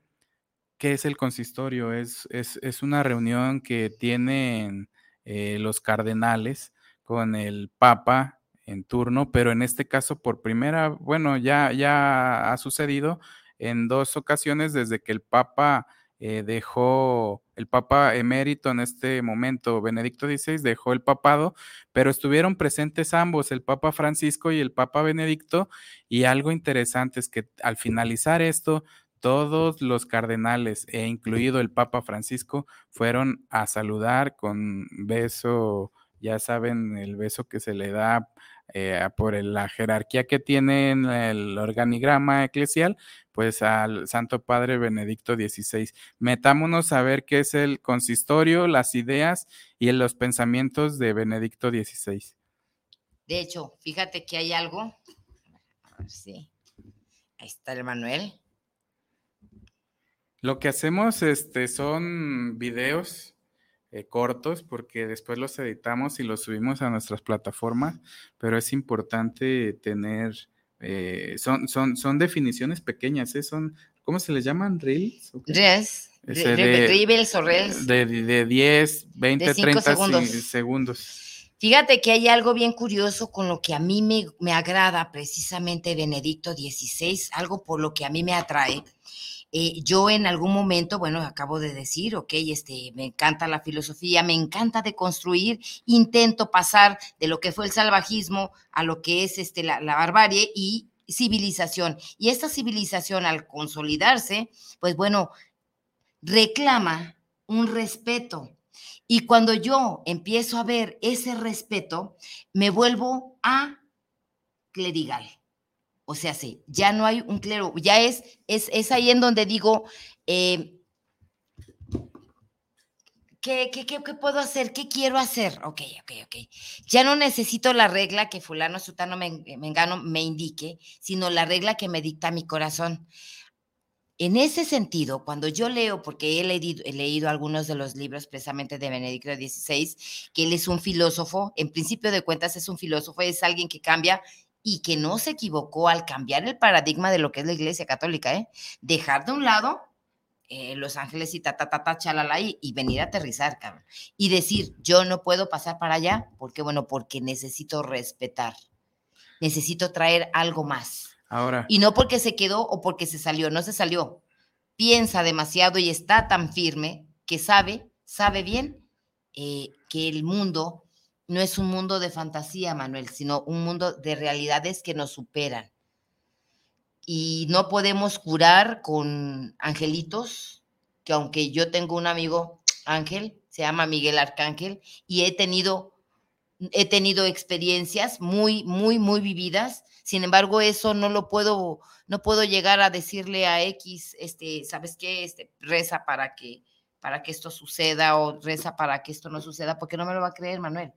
¿Qué es el consistorio? Es, es, es una reunión que tienen eh, los cardenales con el Papa en turno, pero en este caso por primera, bueno, ya, ya ha sucedido en dos ocasiones desde que el Papa eh, dejó, el Papa emérito en este momento, Benedicto XVI, dejó el papado, pero estuvieron presentes ambos, el Papa Francisco y el Papa Benedicto, y algo interesante es que al finalizar esto, todos los cardenales, e incluido el Papa Francisco, fueron a saludar con beso, ya saben, el beso que se le da eh, por la jerarquía que tiene en el organigrama eclesial, pues al Santo Padre Benedicto XVI. Metámonos a ver qué es el consistorio, las ideas y los pensamientos de Benedicto XVI. De hecho, fíjate que hay algo. A ver si. Ahí está el Manuel. Lo que hacemos este, son videos eh, cortos porque después los editamos y los subimos a nuestras plataformas, pero es importante tener, eh, son, son, son definiciones pequeñas, ¿eh? son, ¿cómo se les llaman? ¿Reels? Reels. Reels o Reels. De, de 10, 20, 30 segundos. segundos. Fíjate que hay algo bien curioso con lo que a mí me, me agrada precisamente Benedicto XVI, algo por lo que a mí me atrae eh, yo en algún momento, bueno, acabo de decir, ok, este, me encanta la filosofía, me encanta de construir, intento pasar de lo que fue el salvajismo a lo que es este, la, la barbarie y civilización. Y esta civilización al consolidarse, pues bueno, reclama un respeto. Y cuando yo empiezo a ver ese respeto, me vuelvo a clerigal. O sea, sí, ya no hay un clero, ya es, es, ahí en donde digo, eh, ¿qué, qué, puedo hacer? ¿Qué quiero hacer? Ok, ok, ok. Ya no necesito la regla que fulano, sutano, mengano me indique, sino la regla que me dicta mi corazón. En ese sentido, cuando yo leo, porque he leído, he leído, algunos de los libros precisamente de Benedicto XVI, que él es un filósofo, en principio de cuentas es un filósofo, es alguien que cambia y que no se equivocó al cambiar el paradigma de lo que es la Iglesia Católica, ¿eh? Dejar de un lado eh, Los Ángeles y ta, ta, ta, ta, chalala y, y venir a aterrizar, cabrón. Y decir, yo no puedo pasar para allá, porque bueno, porque necesito respetar. Necesito traer algo más. Ahora. Y no porque se quedó o porque se salió, no se salió. Piensa demasiado y está tan firme que sabe, sabe bien eh, que el mundo no es un mundo de fantasía, Manuel, sino un mundo de realidades que nos superan. Y no podemos curar con angelitos, que aunque yo tengo un amigo ángel, se llama Miguel Arcángel, y he tenido, he tenido experiencias muy, muy, muy vividas. Sin embargo, eso no lo puedo, no puedo llegar a decirle a X, este, ¿sabes qué? Este, reza para que, para que esto suceda o reza para que esto no suceda, porque no me lo va a creer, Manuel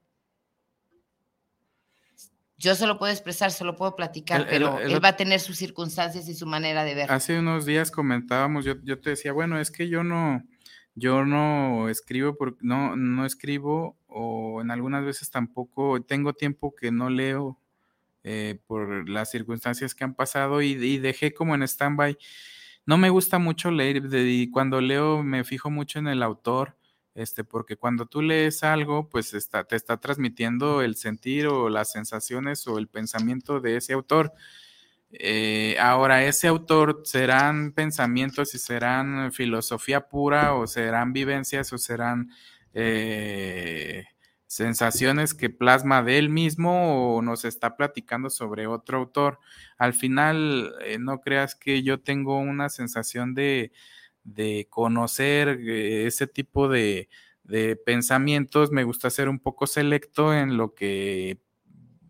yo se lo puedo expresar, se lo puedo platicar, pero él va a tener sus circunstancias y su manera de ver. Hace unos días comentábamos, yo, yo te decía, bueno, es que yo no, yo no escribo, porque no, no escribo o en algunas veces tampoco tengo tiempo que no leo eh, por las circunstancias que han pasado y, y dejé como en stand-by. No me gusta mucho leer, y cuando leo me fijo mucho en el autor este, porque cuando tú lees algo, pues está, te está transmitiendo el sentir o las sensaciones o el pensamiento de ese autor. Eh, ahora, ese autor serán pensamientos y serán filosofía pura o serán vivencias o serán eh, sensaciones que plasma de él mismo o nos está platicando sobre otro autor. Al final, eh, no creas que yo tengo una sensación de, de conocer eh, ese tipo de, pensamientos, me gusta ser un poco selecto en lo que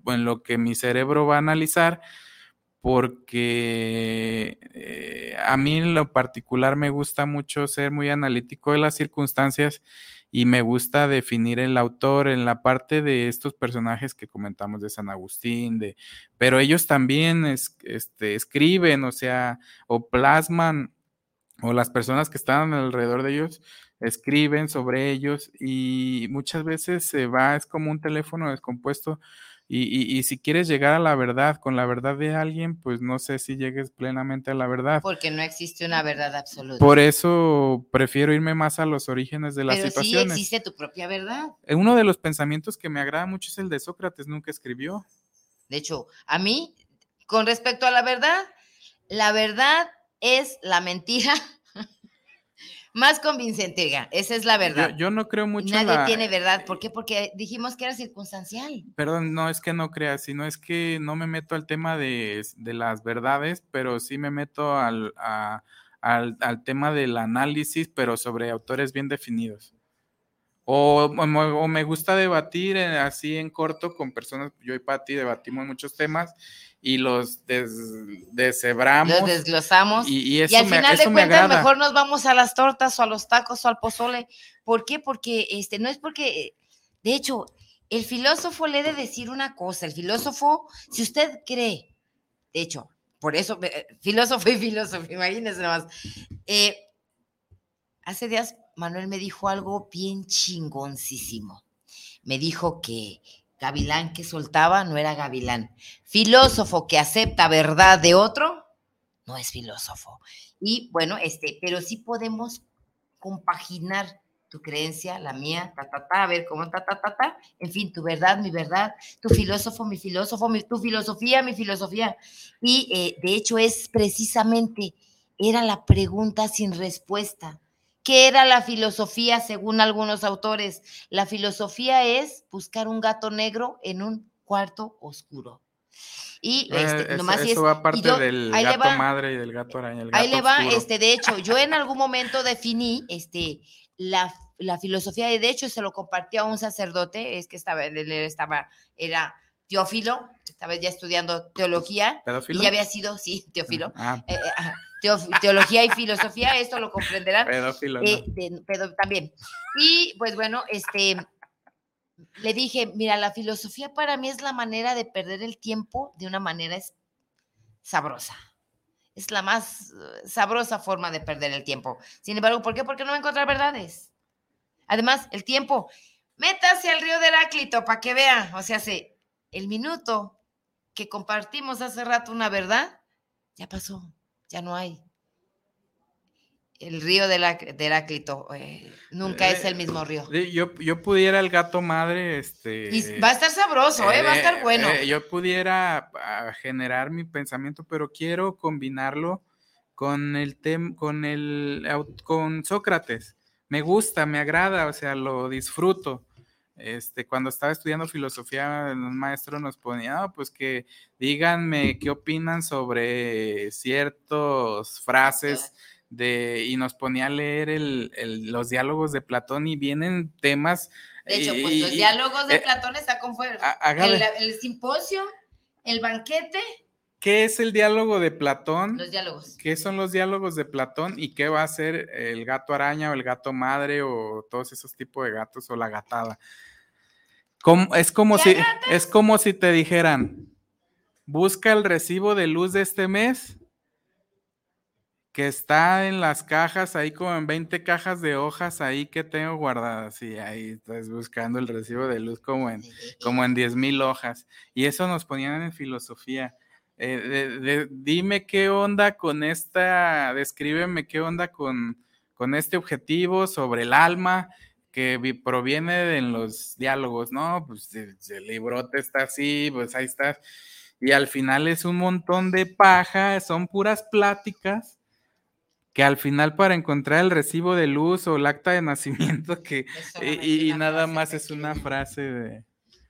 lo que mi cerebro va a analizar, porque eh, a mí en lo particular me gusta mucho ser muy analítico de las circunstancias y me gusta definir el autor en la parte de estos personajes que comentamos de San Agustín, de, pero ellos también este, escriben, o sea, o plasman o las personas que están alrededor de ellos escriben sobre ellos y muchas veces se va, es como un teléfono descompuesto y, y, si quieres llegar a la verdad con la verdad de alguien, pues no sé si llegues plenamente a la verdad. Porque no existe una verdad absoluta. Por eso prefiero irme más a los orígenes de las Pero situaciones. sí existe tu propia verdad. Eh, Uno de los pensamientos que me agrada mucho es el de Sócrates, nunca escribió. De hecho, a mí, con respecto a la verdad, la verdad es la mentira más convincente, oiga, esa es la verdad. yo no creo mucho Nadie la- tiene verdad. ¿Por qué? Porque dijimos que era circunstancial. Perdón, no es que no crea, sino es que no me meto al tema de, de las verdades, pero sí me meto al, a- al, al tema del análisis, pero sobre autores bien definidos. O, o me gusta debatir eh, así en corto con personas, yo y Patti debatimos muchos temas y los des, deshebramos Los desglosamos. y, y Y, eso al me, final eso de cuentas, mejor nos vamos a las tortas o a los tacos o al pozole. ¿Por qué? Porque este, no es porque, de hecho, el filósofo le he de decir una cosa. El filósofo, si usted cree, de hecho, por eso, eh, filósofo y filósofo, imagínense nomás. Eh, hace días Manuel me dijo algo bien chingoncísimo. Me dijo que gavilán que soltaba no era gavilán. Filósofo que acepta verdad de otro no es filósofo. Y bueno, este, pero sí podemos compaginar tu creencia, la mía, ta, ta, ta, a ver cómo ta, ta, ta, ta, en fin, tu verdad, mi verdad, tu filósofo, mi filósofo, mi- tu filosofía, mi filosofía. Y eh, de hecho es precisamente, era la pregunta sin respuesta. ¿Qué era la filosofía según algunos autores? La filosofía es buscar un gato negro en un cuarto oscuro. Y Eh, este, eso, nomás eso es- va y aparte yo- del gato va. madre y del gato araña. El Ahí le va, oscuro. este, de hecho, yo en algún momento definí este, la, la filosofía, y de hecho se lo compartí a un sacerdote, es que estaba, él estaba, era teófilo, estaba ya estudiando teología, y ¿Pedófilo? ya había sido, sí, teófilo, Ah, eh, eh, teología y filosofía, esto lo comprenderán, pedófilo. eh, de- también. Y pues bueno, este, le dije, mira, la filosofía para mí es la manera de perder el tiempo de una manera sabrosa. Es la más eh, sabrosa forma de perder el tiempo. Sin embargo, ¿por qué? Porque no va a encontrar verdades. Además, el tiempo, métase al río de Heráclito para que vea, o sea, se, el minuto que compartimos hace rato una verdad, ya pasó, ya no hay. El río de, la, de Heráclito eh, nunca es el mismo río. Sí, Yo, yo pudiera el gato madre, este. Y va a estar sabroso, eh, va a estar eh, bueno. eh, yo pudiera ah, generar mi pensamiento, pero quiero combinarlo con el tem con el con Sócrates. Me gusta, me agrada, o sea, lo disfruto. Este, cuando estaba estudiando filosofía, un maestro nos ponía, "Ah, pues que díganme qué opinan sobre ciertas frases de, y nos ponía a leer el- el- los diálogos de Platón y vienen temas. De hecho, y- pues los diálogos de eh, Platón están con fuera. a- hágale. El, el simposio, el banquete, ¿Qué es el diálogo de Platón? los diálogos. ¿Qué son los diálogos de Platón y qué va a ser el gato araña o el gato madre o todos esos tipos de gatos o la gatada? Como- es, como ¿La si, es como si te dijeran, busca el recibo de luz de este mes que está en las cajas, ahí como en 20 cajas de hojas ahí que tengo guardadas y ahí estás buscando el recibo de luz como en, como en 10 mil hojas. Y eso nos ponían en filosofía. Eh, de- de- dime qué onda con esta, descríbeme qué onda con, con este objetivo sobre el alma que vi- proviene de los diálogos, ¿no? Pues el, el librote está así, pues ahí está. Y al final es un montón de paja, son puras pláticas que al final para encontrar el recibo de luz o el acta de nacimiento que y, y- nada más es una frase de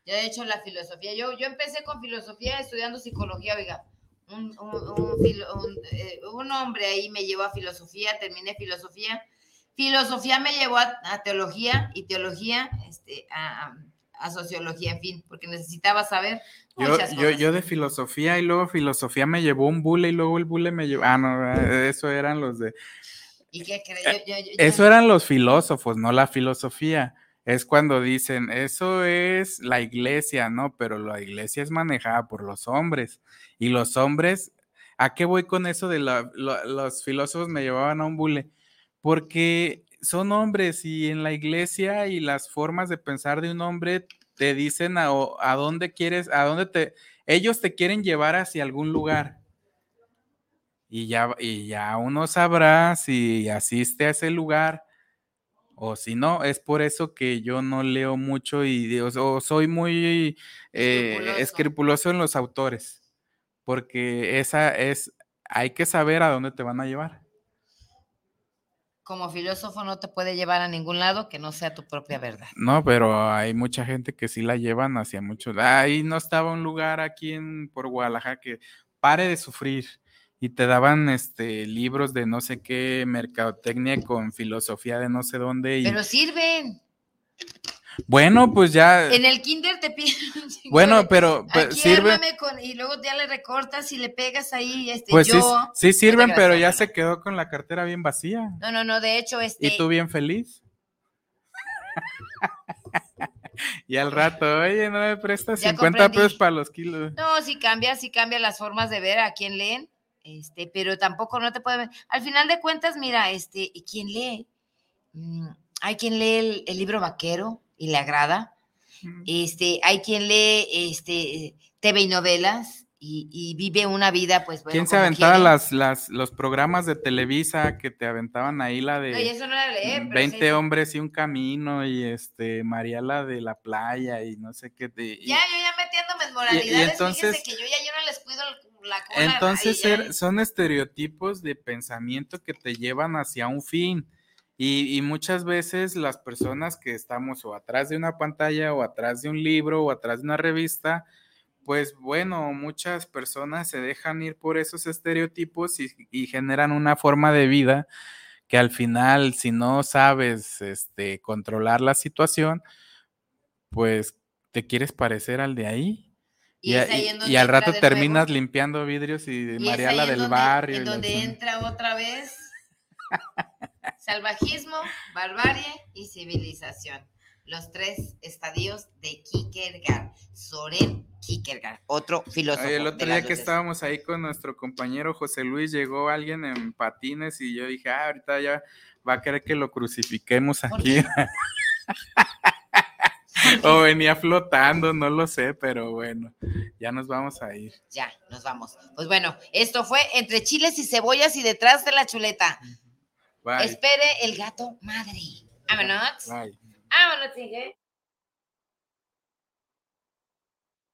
Yo he hecho la filosofía. Yo, yo empecé con filosofía estudiando psicología, oiga. Un, un, un, eh, un hombre ahí me llevó a filosofía, terminé filosofía. Filosofía me llevó a, a teología y teología este, a, sociología, en fin, porque necesitaba saber Yo, muchas yo, cosas. yo de filosofía y luego filosofía me llevó un bule y luego el bule me llevó. Ah, no, eh, eso eran los de. ¿Y qué cree? Yo- yo- yo- yo- Eso eran los filósofos, no la filosofía. Es cuando dicen, eso es la iglesia, ¿no? Pero la iglesia es manejada por los hombres. Y los hombres ¿A qué voy con eso de la- lo- los filósofos me llevaban a un bule? Porque son hombres y en la iglesia y las formas de pensar de un hombre te dicen a, dónde quieres, a dónde te, ellos te quieren llevar hacia algún lugar. Y ya, y ya uno sabrá si asiste a ese lugar o si no. Es por eso que yo no leo mucho y o soy muy eh, Escrupuloso. escrupuloso en los autores. Porque esa es, hay que saber a dónde te van a llevar. Como filósofo no te puede llevar a ningún lado que no sea tu propia verdad. No, pero hay mucha gente que sí la llevan hacia muchos. Ahí no estaba un lugar aquí en por Guadalajara que pare de sufrir y te daban este libros de no sé qué mercadotecnia con filosofía de no sé dónde y Pero sirven. Bueno, pues ya En el kinder te piden bueno, pero pues, Aquí sirve con- y luego ya le recortas y le pegas ahí, este, pues sí, yo. sí sirven, te pero ya se quedó con la cartera bien vacía. No, no, no, de hecho, este. ¿Y tú bien feliz? y al rato, oye, no me prestas Ya 50 comprendí. pesos para los kilos. No, sí cambia, sí cambia las formas de ver a quién leen, este, pero tampoco no te puede ver. Al final de cuentas, mira, este, ¿y quién lee? Mm, hay quien lee el, el libro vaquero y le agrada. Este, hay quien lee este TV y novelas y, y vive una vida, pues bueno. ¿Quién se aventaba las, las, los programas de Televisa que te aventaban ahí la No, y de eso no era leer, pero 20 sí- hombres y un camino y este María la de la playa y no sé qué de, y- Ya, yo ya metiéndome en moralidades, entonces- que yo ya yo no les cuido el- la cola. entonces ahí, er- son estereotipos de pensamiento que te llevan hacia un fin y, y muchas veces las personas que estamos o atrás de una pantalla o atrás de un libro o atrás de una revista pues bueno, muchas personas se dejan ir por esos estereotipos y, y generan una forma de vida que al final, si no sabes este, controlar la situación, pues te quieres parecer al de ahí. Y Y, y- al rato terminas limpiando vidrios y Y es María ahí la en del donde- barrio. Y donde entra otra vez salvajismo, barbarie y civilización. Los tres estadios de Kierkegaard. Soren Kierkegaard, otro filósofo. El otro día que luces. estábamos ahí con nuestro compañero José Luis, llegó alguien en patines y yo dije, ah, ahorita ya va a querer que lo crucifiquemos ¿Por aquí. o venía flotando, no lo sé, pero bueno, ya nos vamos a ir. Ya, nos vamos. Pues bueno, esto fue entre chiles y cebollas y detrás de la chuleta. Bye. Espere el gato madre. Vámonos. Bye. Vámonos, sigue.